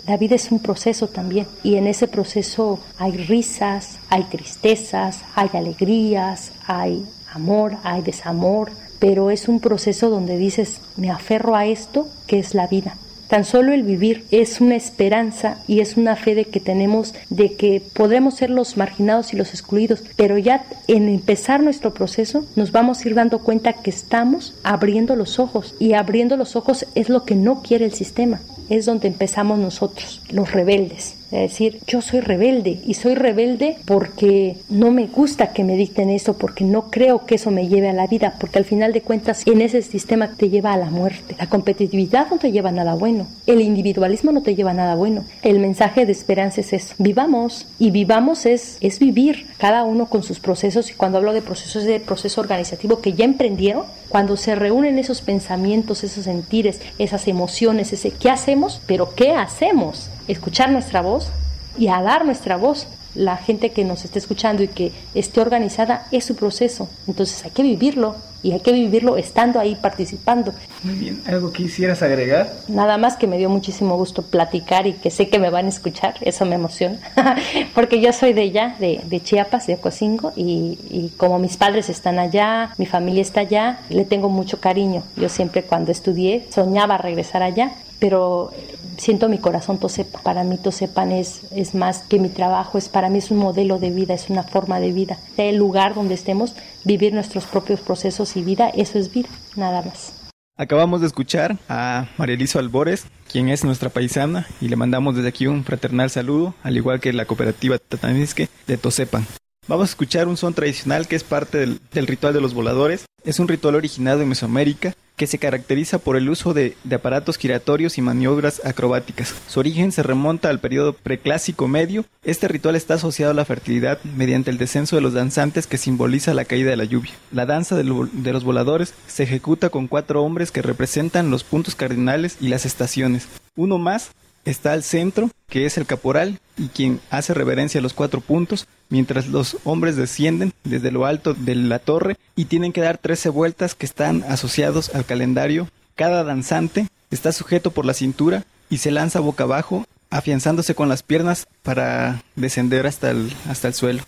la vida es un proceso también y en ese proceso hay risas, hay tristezas, hay alegrías, hay amor, hay desamor, pero es un proceso donde dices, me aferro a esto que es la vida. Tan solo el vivir es una esperanza y es una fe de que tenemos de que podremos ser los marginados y los excluidos, pero ya en empezar nuestro proceso nos vamos a ir dando cuenta que estamos abriendo los ojos y abriendo los ojos es lo que no quiere el sistema. Es donde empezamos nosotros, los rebeldes es decir, yo soy rebelde y soy rebelde porque no me gusta que me dicten eso, porque no creo que eso me lleve a la vida, porque al final de cuentas en ese sistema te lleva a la muerte. La competitividad no te lleva a nada bueno, el individualismo no te lleva a nada bueno. El mensaje de esperanza es eso, vivamos y vivamos es, es vivir, cada uno con sus procesos y cuando hablo de procesos de proceso organizativo que ya emprendieron, cuando se reúnen esos pensamientos, esos sentires, esas emociones, ese qué hacemos, pero qué hacemos, escuchar nuestra voz y a dar nuestra voz. La gente que nos esté escuchando y que esté organizada es su proceso. Entonces hay que vivirlo y hay que vivirlo estando ahí participando. Muy bien, ¿algo quisieras agregar? Nada más que me dio muchísimo gusto platicar y que sé que me van a escuchar, eso me emociona, (laughs) porque yo soy de allá, de, de Chiapas, de Ocosingo, y, y, como mis padres están allá, mi familia está allá, le tengo mucho cariño. Yo siempre cuando estudié soñaba regresar allá, pero siento mi corazón Tosepa. Para mí Tosepan es, es más que mi trabajo, es para mí es un modelo de vida, es una forma de vida. El lugar donde estemos, vivir nuestros propios procesos y vida, eso es vida, nada más. Acabamos de escuchar a María Albores, quien es nuestra paisana, y le mandamos desde aquí un fraternal saludo, al igual que la cooperativa Tatanisque de Tosepan. Vamos a escuchar un son tradicional que es parte del, ritual de los voladores. Es un ritual originado en Mesoamérica que se caracteriza por el uso de, aparatos giratorios y maniobras acrobáticas. Su origen se remonta al periodo preclásico medio. Este ritual está asociado a la fertilidad mediante el descenso de los danzantes que simboliza la caída de la lluvia. La danza de los voladores se ejecuta con cuatro hombres que representan los puntos cardinales y las estaciones. Uno más está al centro, que es el caporal, y quien hace reverencia a los cuatro puntos, mientras los hombres descienden desde lo alto de la torre y tienen que dar 13 vueltas que están asociados al calendario. Cada danzante está sujeto por la cintura y se lanza boca abajo, afianzándose con las piernas para descender hasta el, hasta el suelo.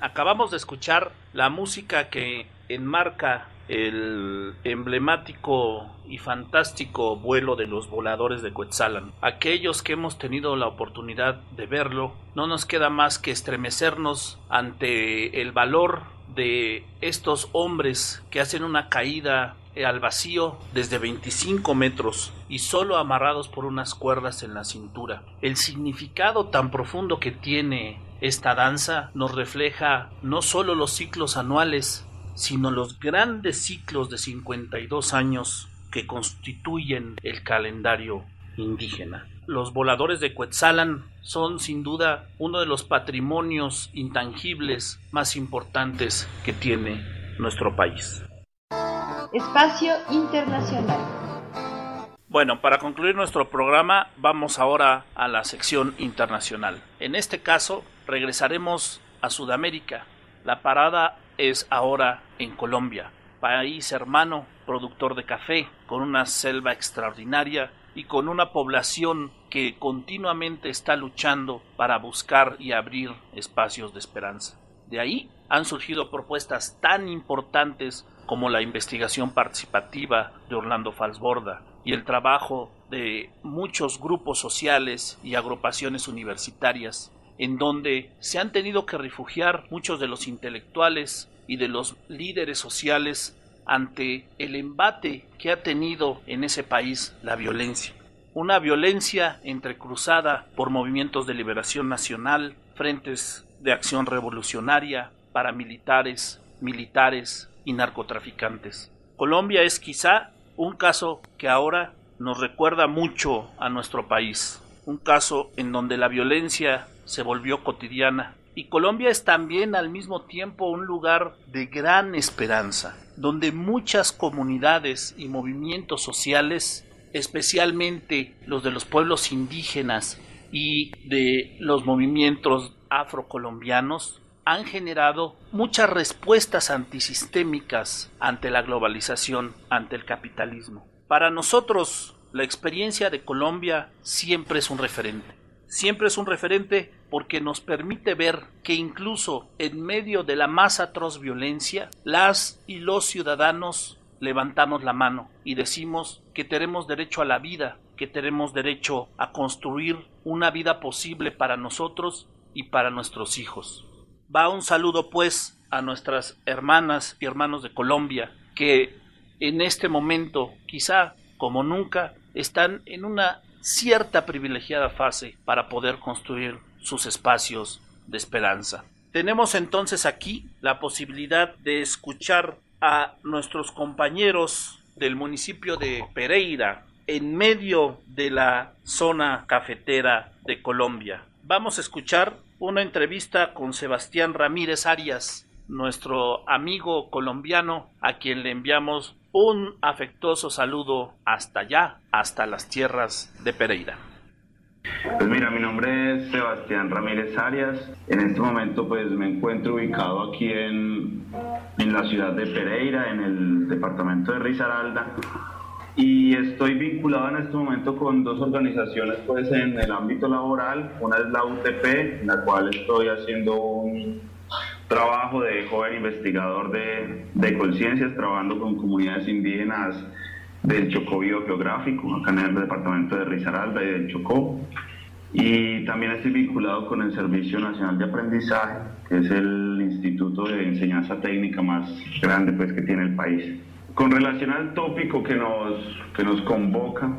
Acabamos de escuchar la música que enmarca el emblemático y fantástico vuelo de los voladores de Quetzalan. Aquellos que hemos tenido la oportunidad de verlo, no nos queda más que estremecernos ante el valor de estos hombres que hacen una caída al vacío desde 25 metros y solo amarrados por unas cuerdas en la cintura. El significado tan profundo que tiene esta danza nos refleja no solo los ciclos anuales, sino los grandes ciclos de 52 años que constituyen el calendario indígena. los voladores de Cuetzalan son sin duda uno de los patrimonios intangibles más importantes que tiene nuestro país. Espacio Internacional. Bueno, para concluir nuestro programa vamos ahora a la sección internacional. En este caso regresaremos a Sudamérica. La parada es ahora en Colombia, país hermano, productor de café, con una selva extraordinaria y con una población que continuamente está luchando para buscar y abrir espacios de esperanza. De ahí han surgido propuestas tan importantes como la investigación participativa de Orlando Falsborda y el trabajo de muchos grupos sociales y agrupaciones universitarias en donde se han tenido que refugiar muchos de los intelectuales y de los líderes sociales ante el embate que ha tenido en ese país la violencia. Una violencia entrecruzada por movimientos de liberación nacional, frentes de acción revolucionaria, paramilitares, militares y narcotraficantes. Colombia es quizá un caso que ahora nos recuerda mucho a nuestro país, un caso en donde la violencia se volvió cotidiana y Colombia es también al mismo tiempo un lugar de gran esperanza, donde muchas comunidades y movimientos sociales, especialmente los de los pueblos indígenas y de los movimientos afrocolombianos, han generado muchas respuestas antisistémicas ante la globalización, ante el capitalismo. Para nosotros, la experiencia de Colombia siempre es un referente. Siempre es un referente porque nos permite ver que incluso en medio de la más atroz violencia, las y los ciudadanos levantamos la mano y decimos que tenemos derecho a la vida, que tenemos derecho a construir una vida posible para nosotros y para nuestros hijos. Va un saludo pues a nuestras hermanas y hermanos de Colombia que en este momento, quizá como nunca, están en una cierta privilegiada fase para poder construir sus espacios de esperanza. Tenemos entonces aquí la posibilidad de escuchar a nuestros compañeros del municipio de Pereira en medio de la zona cafetera de Colombia. Vamos a escuchar una entrevista con Sebastián Ramírez Arias, nuestro amigo colombiano, a quien le enviamos un afectuoso saludo hasta allá, hasta las tierras de Pereira. Pues mira, mi nombre es Sebastián Ramírez Arias. En este momento pues me encuentro ubicado aquí en, en la ciudad de Pereira, en el departamento de Risaralda. Y estoy vinculado en este momento con dos organizaciones pues en el ámbito laboral. Una es la UTP, en la cual estoy haciendo un trabajo de joven investigador de, de conciencias, trabajando con comunidades indígenas del Chocó Biogeográfico, acá en el departamento de Risaralda y del Chocó. Y también estoy vinculado con el Servicio Nacional de Aprendizaje, que es el instituto de enseñanza técnica más grande pues, que tiene el país. Con relación al tópico que nos, que nos convoca,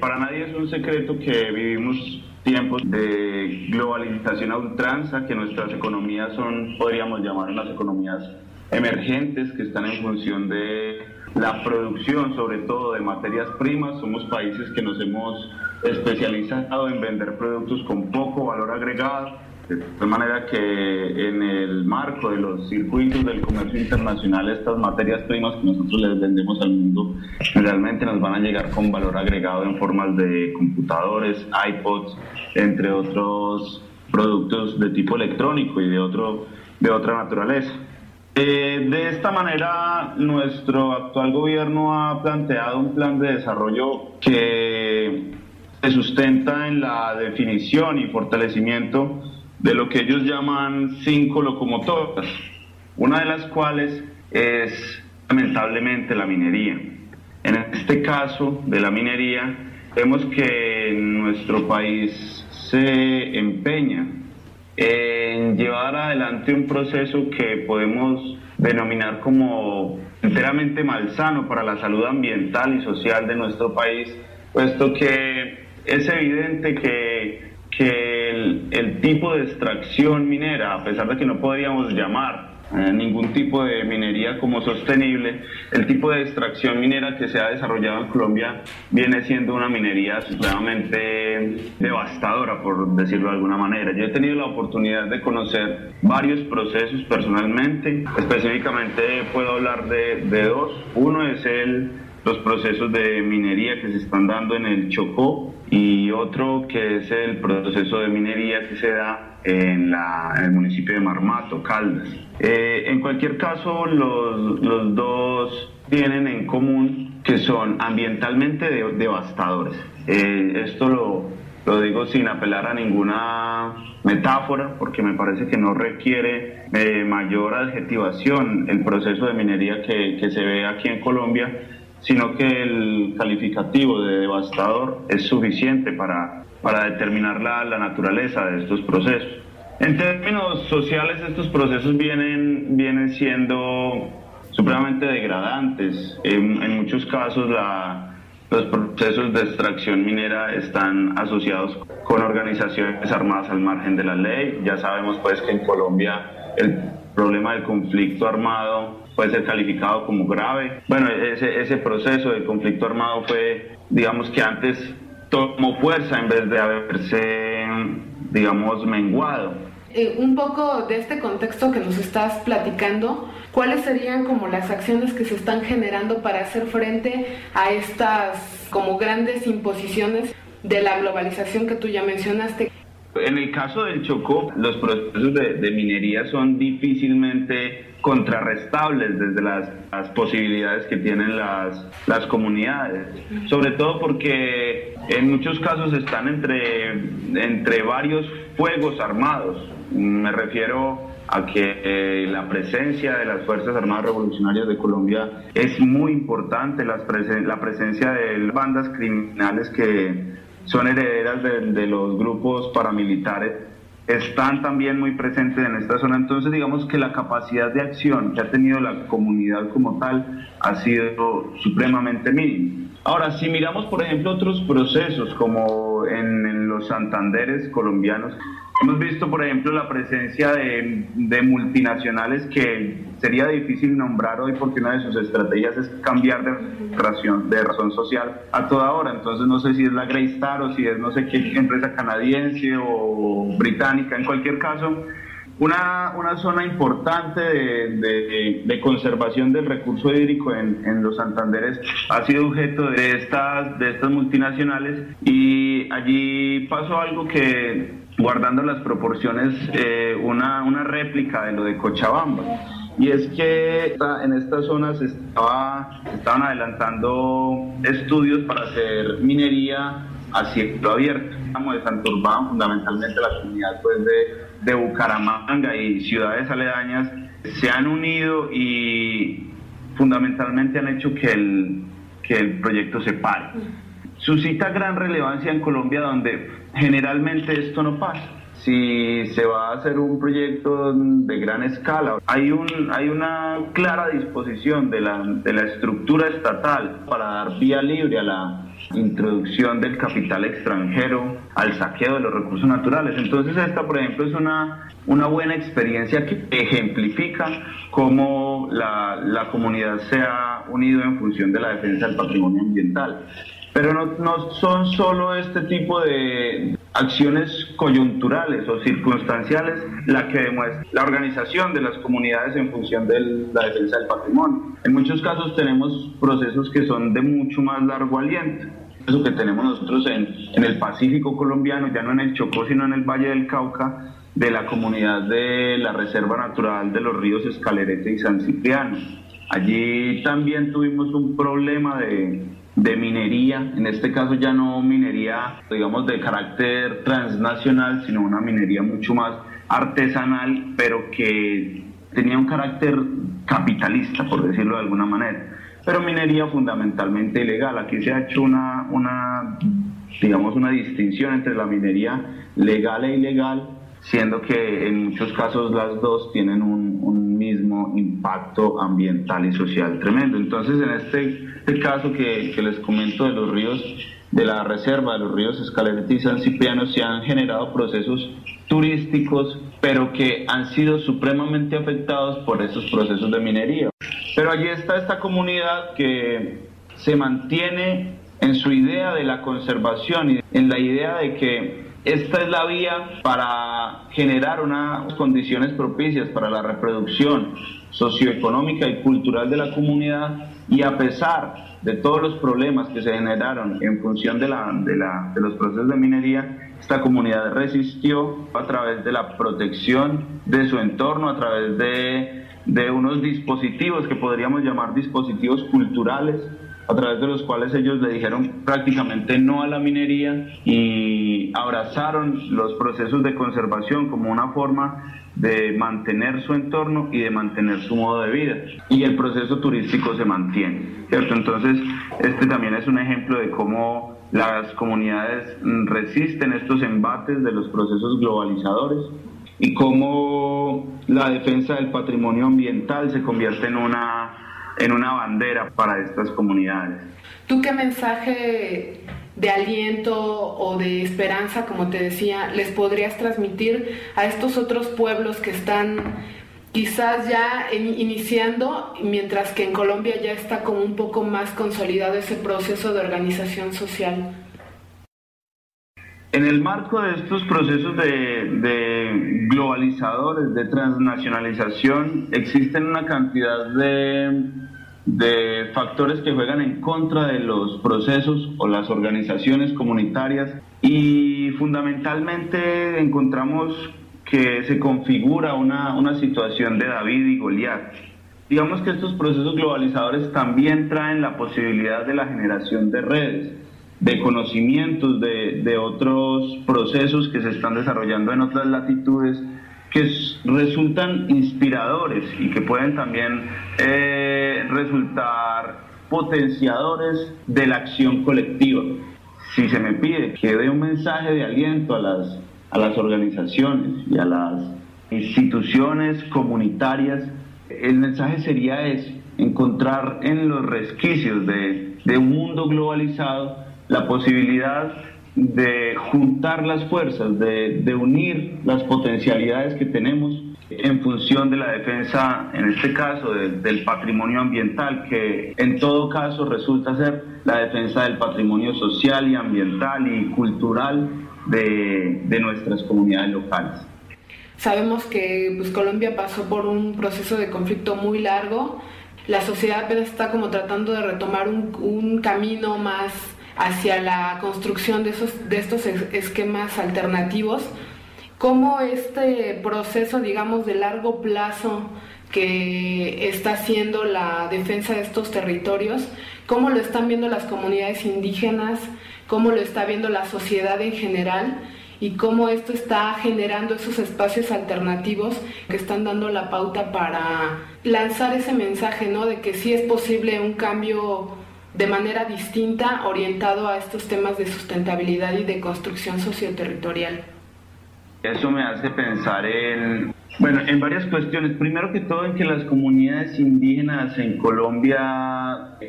para nadie es un secreto que vivimos tiempos de globalización a ultranza, que nuestras economías son, podríamos llamar, unas economías emergentes que están en función de la producción, sobre todo de materias primas. Somos países que nos hemos especializado en vender productos con poco valor agregado, de tal manera que en el marco de los circuitos del comercio internacional estas materias primas que nosotros les vendemos al mundo realmente nos van a llegar con valor agregado en formas de computadores, iPods, entre otros productos de tipo electrónico y de, otro, de otra naturaleza. Eh, de esta manera, nuestro actual gobierno ha planteado un plan de desarrollo que se sustenta en la definición y fortalecimiento de lo que ellos llaman cinco locomotoras, una de las cuales es lamentablemente la minería. En este caso de la minería, vemos que nuestro país se empeña en llevar adelante un proceso que podemos denominar como enteramente malsano para la salud ambiental y social de nuestro país, puesto que es evidente que, que el, el tipo de extracción minera, a pesar de que no podríamos llamar eh, ningún tipo de minería como sostenible. El tipo de extracción minera que se ha desarrollado en Colombia viene siendo una minería supremamente devastadora, por decirlo de alguna manera. Yo he tenido la oportunidad de conocer varios procesos personalmente, específicamente puedo hablar de, de dos. Uno es el los procesos de minería que se están dando en el Chocó y otro que es el proceso de minería que se da en, la, el municipio de Marmato, Caldas. Eh, en cualquier caso, los, los, dos tienen en común que son ambientalmente devastadores. Eh, esto lo, lo digo sin apelar a ninguna metáfora, porque me parece que no requiere eh, mayor adjetivación el proceso de minería que, que se ve aquí en Colombia sino que el calificativo de devastador es suficiente para, para determinar la, la naturaleza de estos procesos. En términos sociales, estos procesos vienen, vienen siendo supremamente degradantes. En, muchos casos, la, los procesos de extracción minera están asociados con organizaciones armadas al margen de la ley. Ya sabemos pues que en Colombia el problema del conflicto armado puede ser calificado como grave. Bueno, ese, ese proceso de conflicto armado fue, digamos que antes tomó fuerza en vez de haberse, digamos, menguado. Eh, un poco de este contexto que nos estás platicando, ¿cuáles serían como las acciones que se están generando para hacer frente a estas como grandes imposiciones de la globalización que tú ya mencionaste? En el caso del Chocó, los procesos de, minería son difícilmente contrarrestables desde las, las, posibilidades que tienen las, las comunidades, sobre todo porque en muchos casos están entre, entre varios fuegos armados. Me refiero a que eh, la presencia de las Fuerzas Armadas Revolucionarias de Colombia es muy importante, las la presencia de bandas criminales que son herederas de, los grupos paramilitares están también muy presentes en esta zona. Entonces, digamos que la capacidad de acción que ha tenido la comunidad como tal ha sido supremamente mínima. Ahora, si miramos, por ejemplo, otros procesos como en los Santanderes colombianos, hemos visto, por ejemplo, la presencia de, de, multinacionales que sería difícil nombrar hoy porque una de sus estrategias es cambiar de razón, de razón social a toda hora. Entonces, no sé si es la Greystar o si es no sé qué empresa canadiense o británica, en cualquier caso una, una zona importante de, de, de, conservación del recurso hídrico en, en, los Santanderes ha sido objeto de estas, de estas multinacionales y allí pasó algo que, guardando las proporciones, eh, una, una réplica de lo de Cochabamba. Y es que en estas zonas estaba, estaban adelantando estudios para hacer minería a cielo abierto. De Santurbán, fundamentalmente la comunidad pues, de, de Bucaramanga y ciudades aledañas se han unido y fundamentalmente han hecho que el, que el proyecto se pare. Suscita gran relevancia en Colombia donde generalmente esto no pasa. Si se va a hacer un proyecto de gran escala, hay, un, hay una clara disposición de la, de la estructura estatal para dar vía libre a la, introducción del capital extranjero al saqueo de los recursos naturales. Entonces esta, por ejemplo, es una, una buena experiencia que ejemplifica cómo la, la comunidad se ha unido en función de la defensa del patrimonio ambiental. Pero no, no son solo este tipo de acciones coyunturales o circunstanciales la que demuestra la organización de las comunidades en función de la defensa del patrimonio. En muchos casos tenemos procesos que son de mucho más largo aliento. Eso que tenemos nosotros en, en el Pacífico colombiano, ya no en el Chocó, sino en el Valle del Cauca, de la comunidad de la Reserva Natural de los ríos Escalerete y San Cipriano. Allí también tuvimos un problema de, de minería, en este caso ya no minería, digamos, de carácter transnacional, sino una minería mucho más artesanal, pero que tenía un carácter capitalista, por decirlo de alguna manera. Pero minería fundamentalmente ilegal. Aquí se ha hecho una, una digamos, una distinción entre la minería legal e ilegal, siendo que en muchos casos las dos tienen un, un mismo impacto ambiental y social tremendo. Entonces, en este, este caso que, que, les comento de los ríos, de la reserva de los ríos Escalerete y San Cipriano se han generado procesos turísticos, pero que han sido supremamente afectados por esos procesos de minería. Pero allí está esta comunidad que se mantiene en su idea de la conservación y en la idea de que esta es la vía para generar unas condiciones propicias para la reproducción socioeconómica y cultural de la comunidad y a pesar de todos los problemas que se generaron en función de, la, de, la, de los procesos de minería, esta comunidad resistió a través de la protección de su entorno, a través de, de unos dispositivos que podríamos llamar dispositivos culturales a través de los cuales ellos le dijeron prácticamente no a la minería y abrazaron los procesos de conservación como una forma de mantener su entorno y de mantener su modo de vida. Y el proceso turístico se mantiene, ¿cierto? Entonces, este también es un ejemplo de cómo las comunidades resisten estos embates de los procesos globalizadores y cómo la defensa del patrimonio ambiental se convierte en una en una bandera para estas comunidades. ¿Tú qué mensaje de aliento o de esperanza, como te decía, les podrías transmitir a estos otros pueblos que están quizás ya iniciando, mientras que en Colombia ya está como un poco más consolidado ese proceso de organización social? En el marco de estos procesos de, globalizadores, de transnacionalización, existen una cantidad de, de, factores que juegan en contra de los procesos o las organizaciones comunitarias y fundamentalmente encontramos que se configura una, una situación de David y Goliat. Digamos que estos procesos globalizadores también traen la posibilidad de la generación de redes de conocimientos de, de, otros procesos que se están desarrollando en otras latitudes que resultan inspiradores y que pueden también eh, resultar potenciadores de la acción colectiva. Si se me pide que dé un mensaje de aliento a las, a las organizaciones y a las instituciones comunitarias, el mensaje sería es encontrar en los resquicios de, de un mundo globalizado la posibilidad de juntar las fuerzas, de, unir las potencialidades que tenemos en función de la defensa, en este caso, del patrimonio ambiental, que en todo caso resulta ser la defensa del patrimonio social y ambiental y cultural de, de nuestras comunidades locales. Sabemos que pues, Colombia pasó por un proceso de conflicto muy largo. La sociedad apenas está como tratando de retomar un, un camino más hacia la construcción de, esos, de estos esquemas alternativos, cómo este proceso, digamos, de largo plazo que está haciendo la defensa de estos territorios, cómo lo están viendo las comunidades indígenas, cómo lo está viendo la sociedad en general y cómo esto está generando esos espacios alternativos que están dando la pauta para lanzar ese mensaje, ¿no? De que sí es posible un cambio de manera distinta orientado a estos temas de sustentabilidad y de construcción socioterritorial. Eso me hace pensar en, bueno, en varias cuestiones. Primero que todo en que las comunidades indígenas en Colombia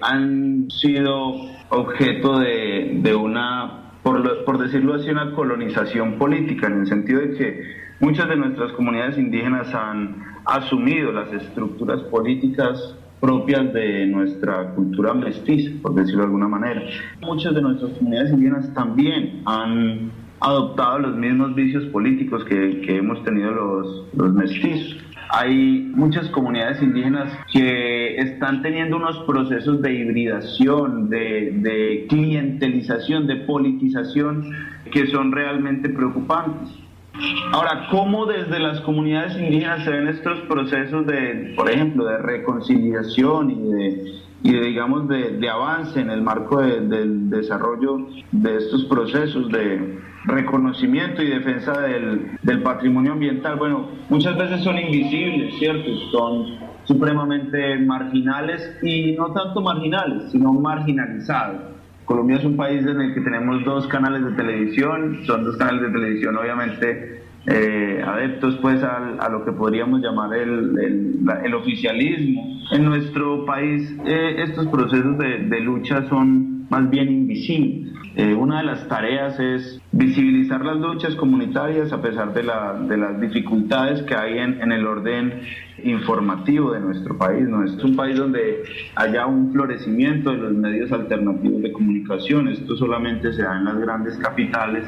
han sido objeto de, de una, por, por decirlo así, una colonización política, en el sentido de que muchas de nuestras comunidades indígenas han asumido las estructuras políticas propias de nuestra cultura mestiza, por decirlo de alguna manera. Muchas de nuestras comunidades indígenas también han adoptado los mismos vicios políticos que, que hemos tenido los, los mestizos. Hay muchas comunidades indígenas que están teniendo unos procesos de hibridación, de, de clientelización, de politización que son realmente preocupantes. Ahora, ¿cómo desde las comunidades indígenas se ven estos procesos de, por ejemplo, de reconciliación y de, y digamos, de, avance en el marco del desarrollo de estos procesos de reconocimiento y defensa del, del patrimonio ambiental? Bueno, muchas veces son invisibles, ¿cierto? Son supremamente marginales y no tanto marginales, sino marginalizados. Colombia es un país en el que tenemos dos canales de televisión, son dos canales de televisión obviamente eh, adeptos pues a, lo que podríamos llamar el, el, oficialismo. En nuestro país eh, estos procesos de, de, lucha son más bien invisibles. Eh, una de las tareas es visibilizar las luchas comunitarias a pesar de, la, de las dificultades que hay en, en, el orden informativo de nuestro país. ¿no? Es un país donde haya un florecimiento de los medios alternativos de comunicación. Esto solamente se da en las grandes capitales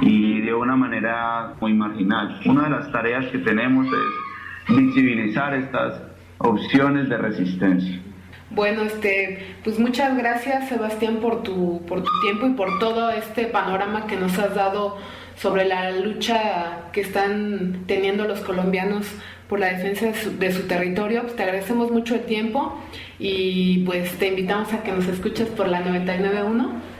y de una manera muy marginal. Una de las tareas que tenemos es visibilizar estas opciones de resistencia. Bueno, este, pues muchas gracias Sebastián por tu, por tu tiempo y por todo este panorama que nos has dado sobre la lucha que están teniendo los colombianos por la defensa de su, de su territorio. Pues te agradecemos mucho el tiempo y pues te invitamos a que nos escuches por la 991.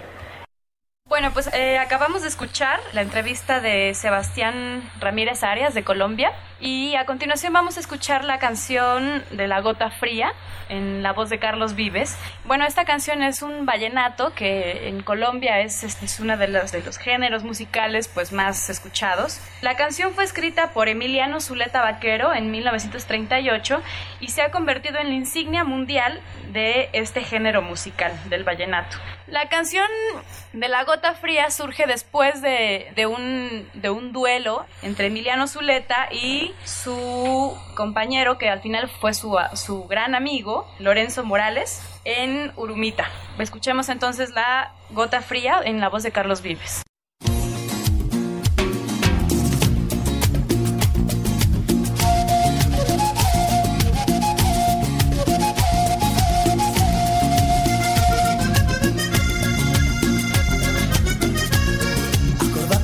Bueno, pues eh, acabamos de escuchar la entrevista de Sebastián Ramírez Arias de Colombia y a continuación vamos a escuchar la canción de La Gota Fría en la voz de Carlos Vives. Bueno, esta canción es un vallenato que en Colombia es, es, uno de los, de los géneros musicales pues más escuchados. La canción fue escrita por Emiliano Zuleta Vaquero en 1938 y se ha convertido en la insignia mundial de este género musical, del vallenato. La canción de La Gota Fría surge después de, de, un, de un duelo entre Emiliano Zuleta y su compañero, que al final fue su, su gran amigo, Lorenzo Morales, en Urumita. Escuchemos entonces La Gota Fría en la voz de Carlos Vives.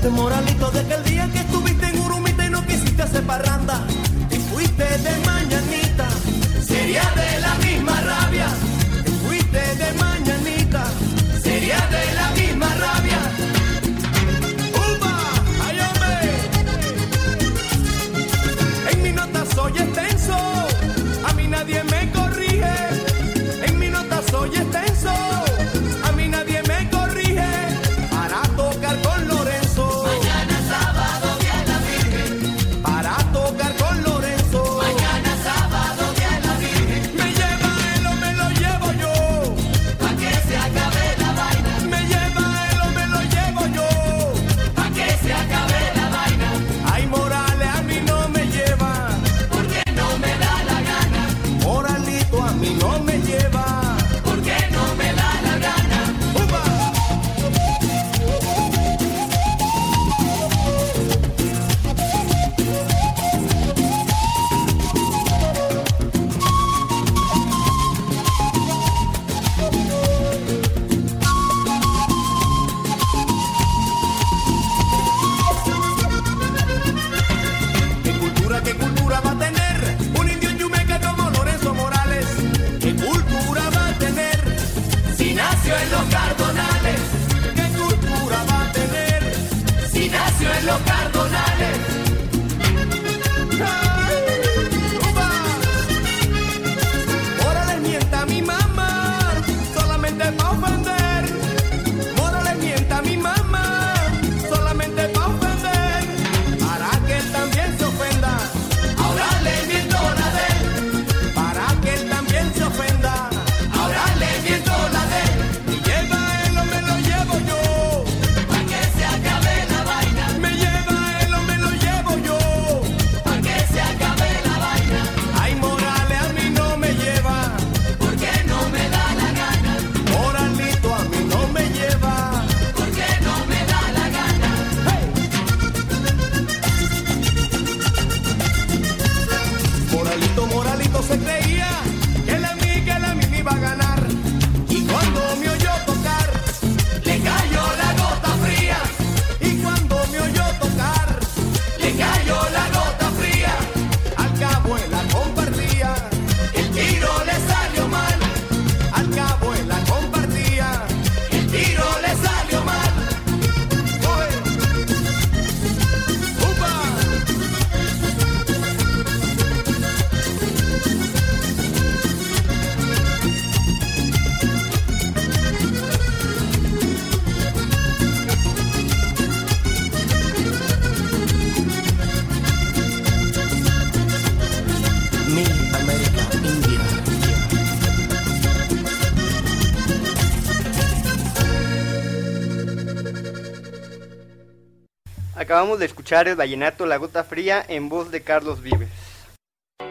Moralito, día que hacer parranda y fuiste de mañanita, Acabamos de escuchar el vallenato La Gota Fría en voz de Carlos Vives.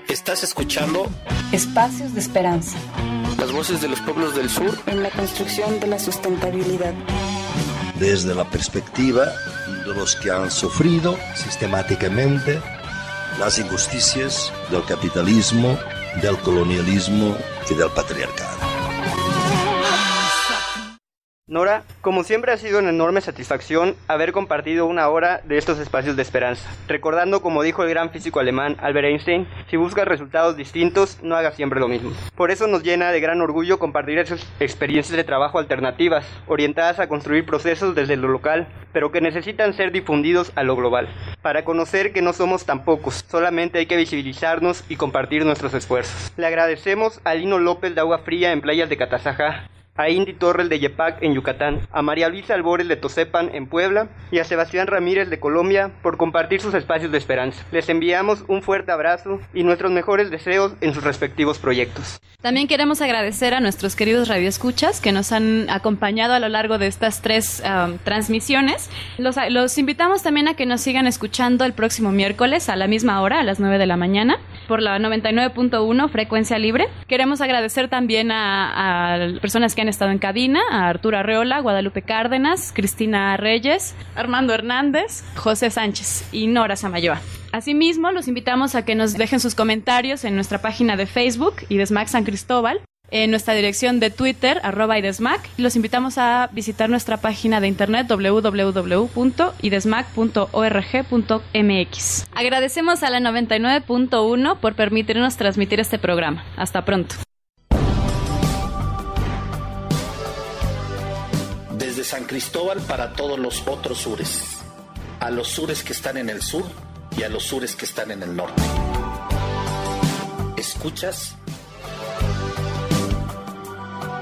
Estás escuchando Espacios de Esperanza. Las voces de los pueblos del sur en la construcción de la sustentabilidad. Desde la perspectiva de los que han sufrido sistemáticamente las injusticias del capitalismo, del colonialismo y del patriarcado. Nora, como siempre ha sido una enorme satisfacción haber compartido una hora de estos espacios de esperanza, recordando como dijo el gran físico alemán Albert Einstein, si buscas resultados distintos, no hagas siempre lo mismo. Por eso nos llena de gran orgullo compartir esas experiencias de trabajo alternativas, orientadas a construir procesos desde lo local, pero que necesitan ser difundidos a lo global, para conocer que no somos tan pocos, solamente hay que visibilizarnos y compartir nuestros esfuerzos. Le agradecemos a Lino López de Agua Fría en Playas de Catazajá, a Indy Torres de Yepac en Yucatán, a María Luisa Albores de Tosepan en Puebla y a Sebastián Ramírez de Colombia por compartir sus espacios de esperanza. Les enviamos un fuerte abrazo y nuestros mejores deseos en sus respectivos proyectos. También queremos agradecer a nuestros queridos radioescuchas que nos han acompañado a lo largo de estas tres um, transmisiones. Los, los invitamos también a que nos sigan escuchando el próximo miércoles a la misma hora, a las 9 de la mañana, por la 99.1 frecuencia libre. Queremos agradecer también a, a personas que han estado en cabina, a Arturo Arreola, Guadalupe Cárdenas, Cristina Reyes, Armando Hernández, José Sánchez y Nora Samayoa. Asimismo, los invitamos a que nos dejen sus comentarios en nuestra página de Facebook, Idesmac San Cristóbal, en nuestra dirección de Twitter, arroba Idesmac, y los invitamos a visitar nuestra página de internet www.idesmac.org.mx. Agradecemos a la 99.1 por permitirnos transmitir este programa. Hasta pronto. Desde San Cristóbal para todos los otros sures, a los sures que están en el sur y a los sures que están en el norte. ¿Escuchas?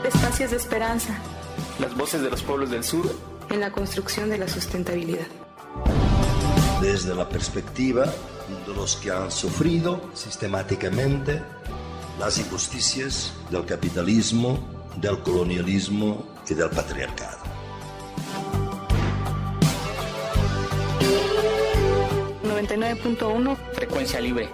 Espacios de esperanza Las voces de los pueblos del sur en la construcción de la sustentabilidad. Desde la perspectiva de los que han sufrido sistemáticamente las injusticias del capitalismo, del colonialismo y del patriarcado. Frecuencia libre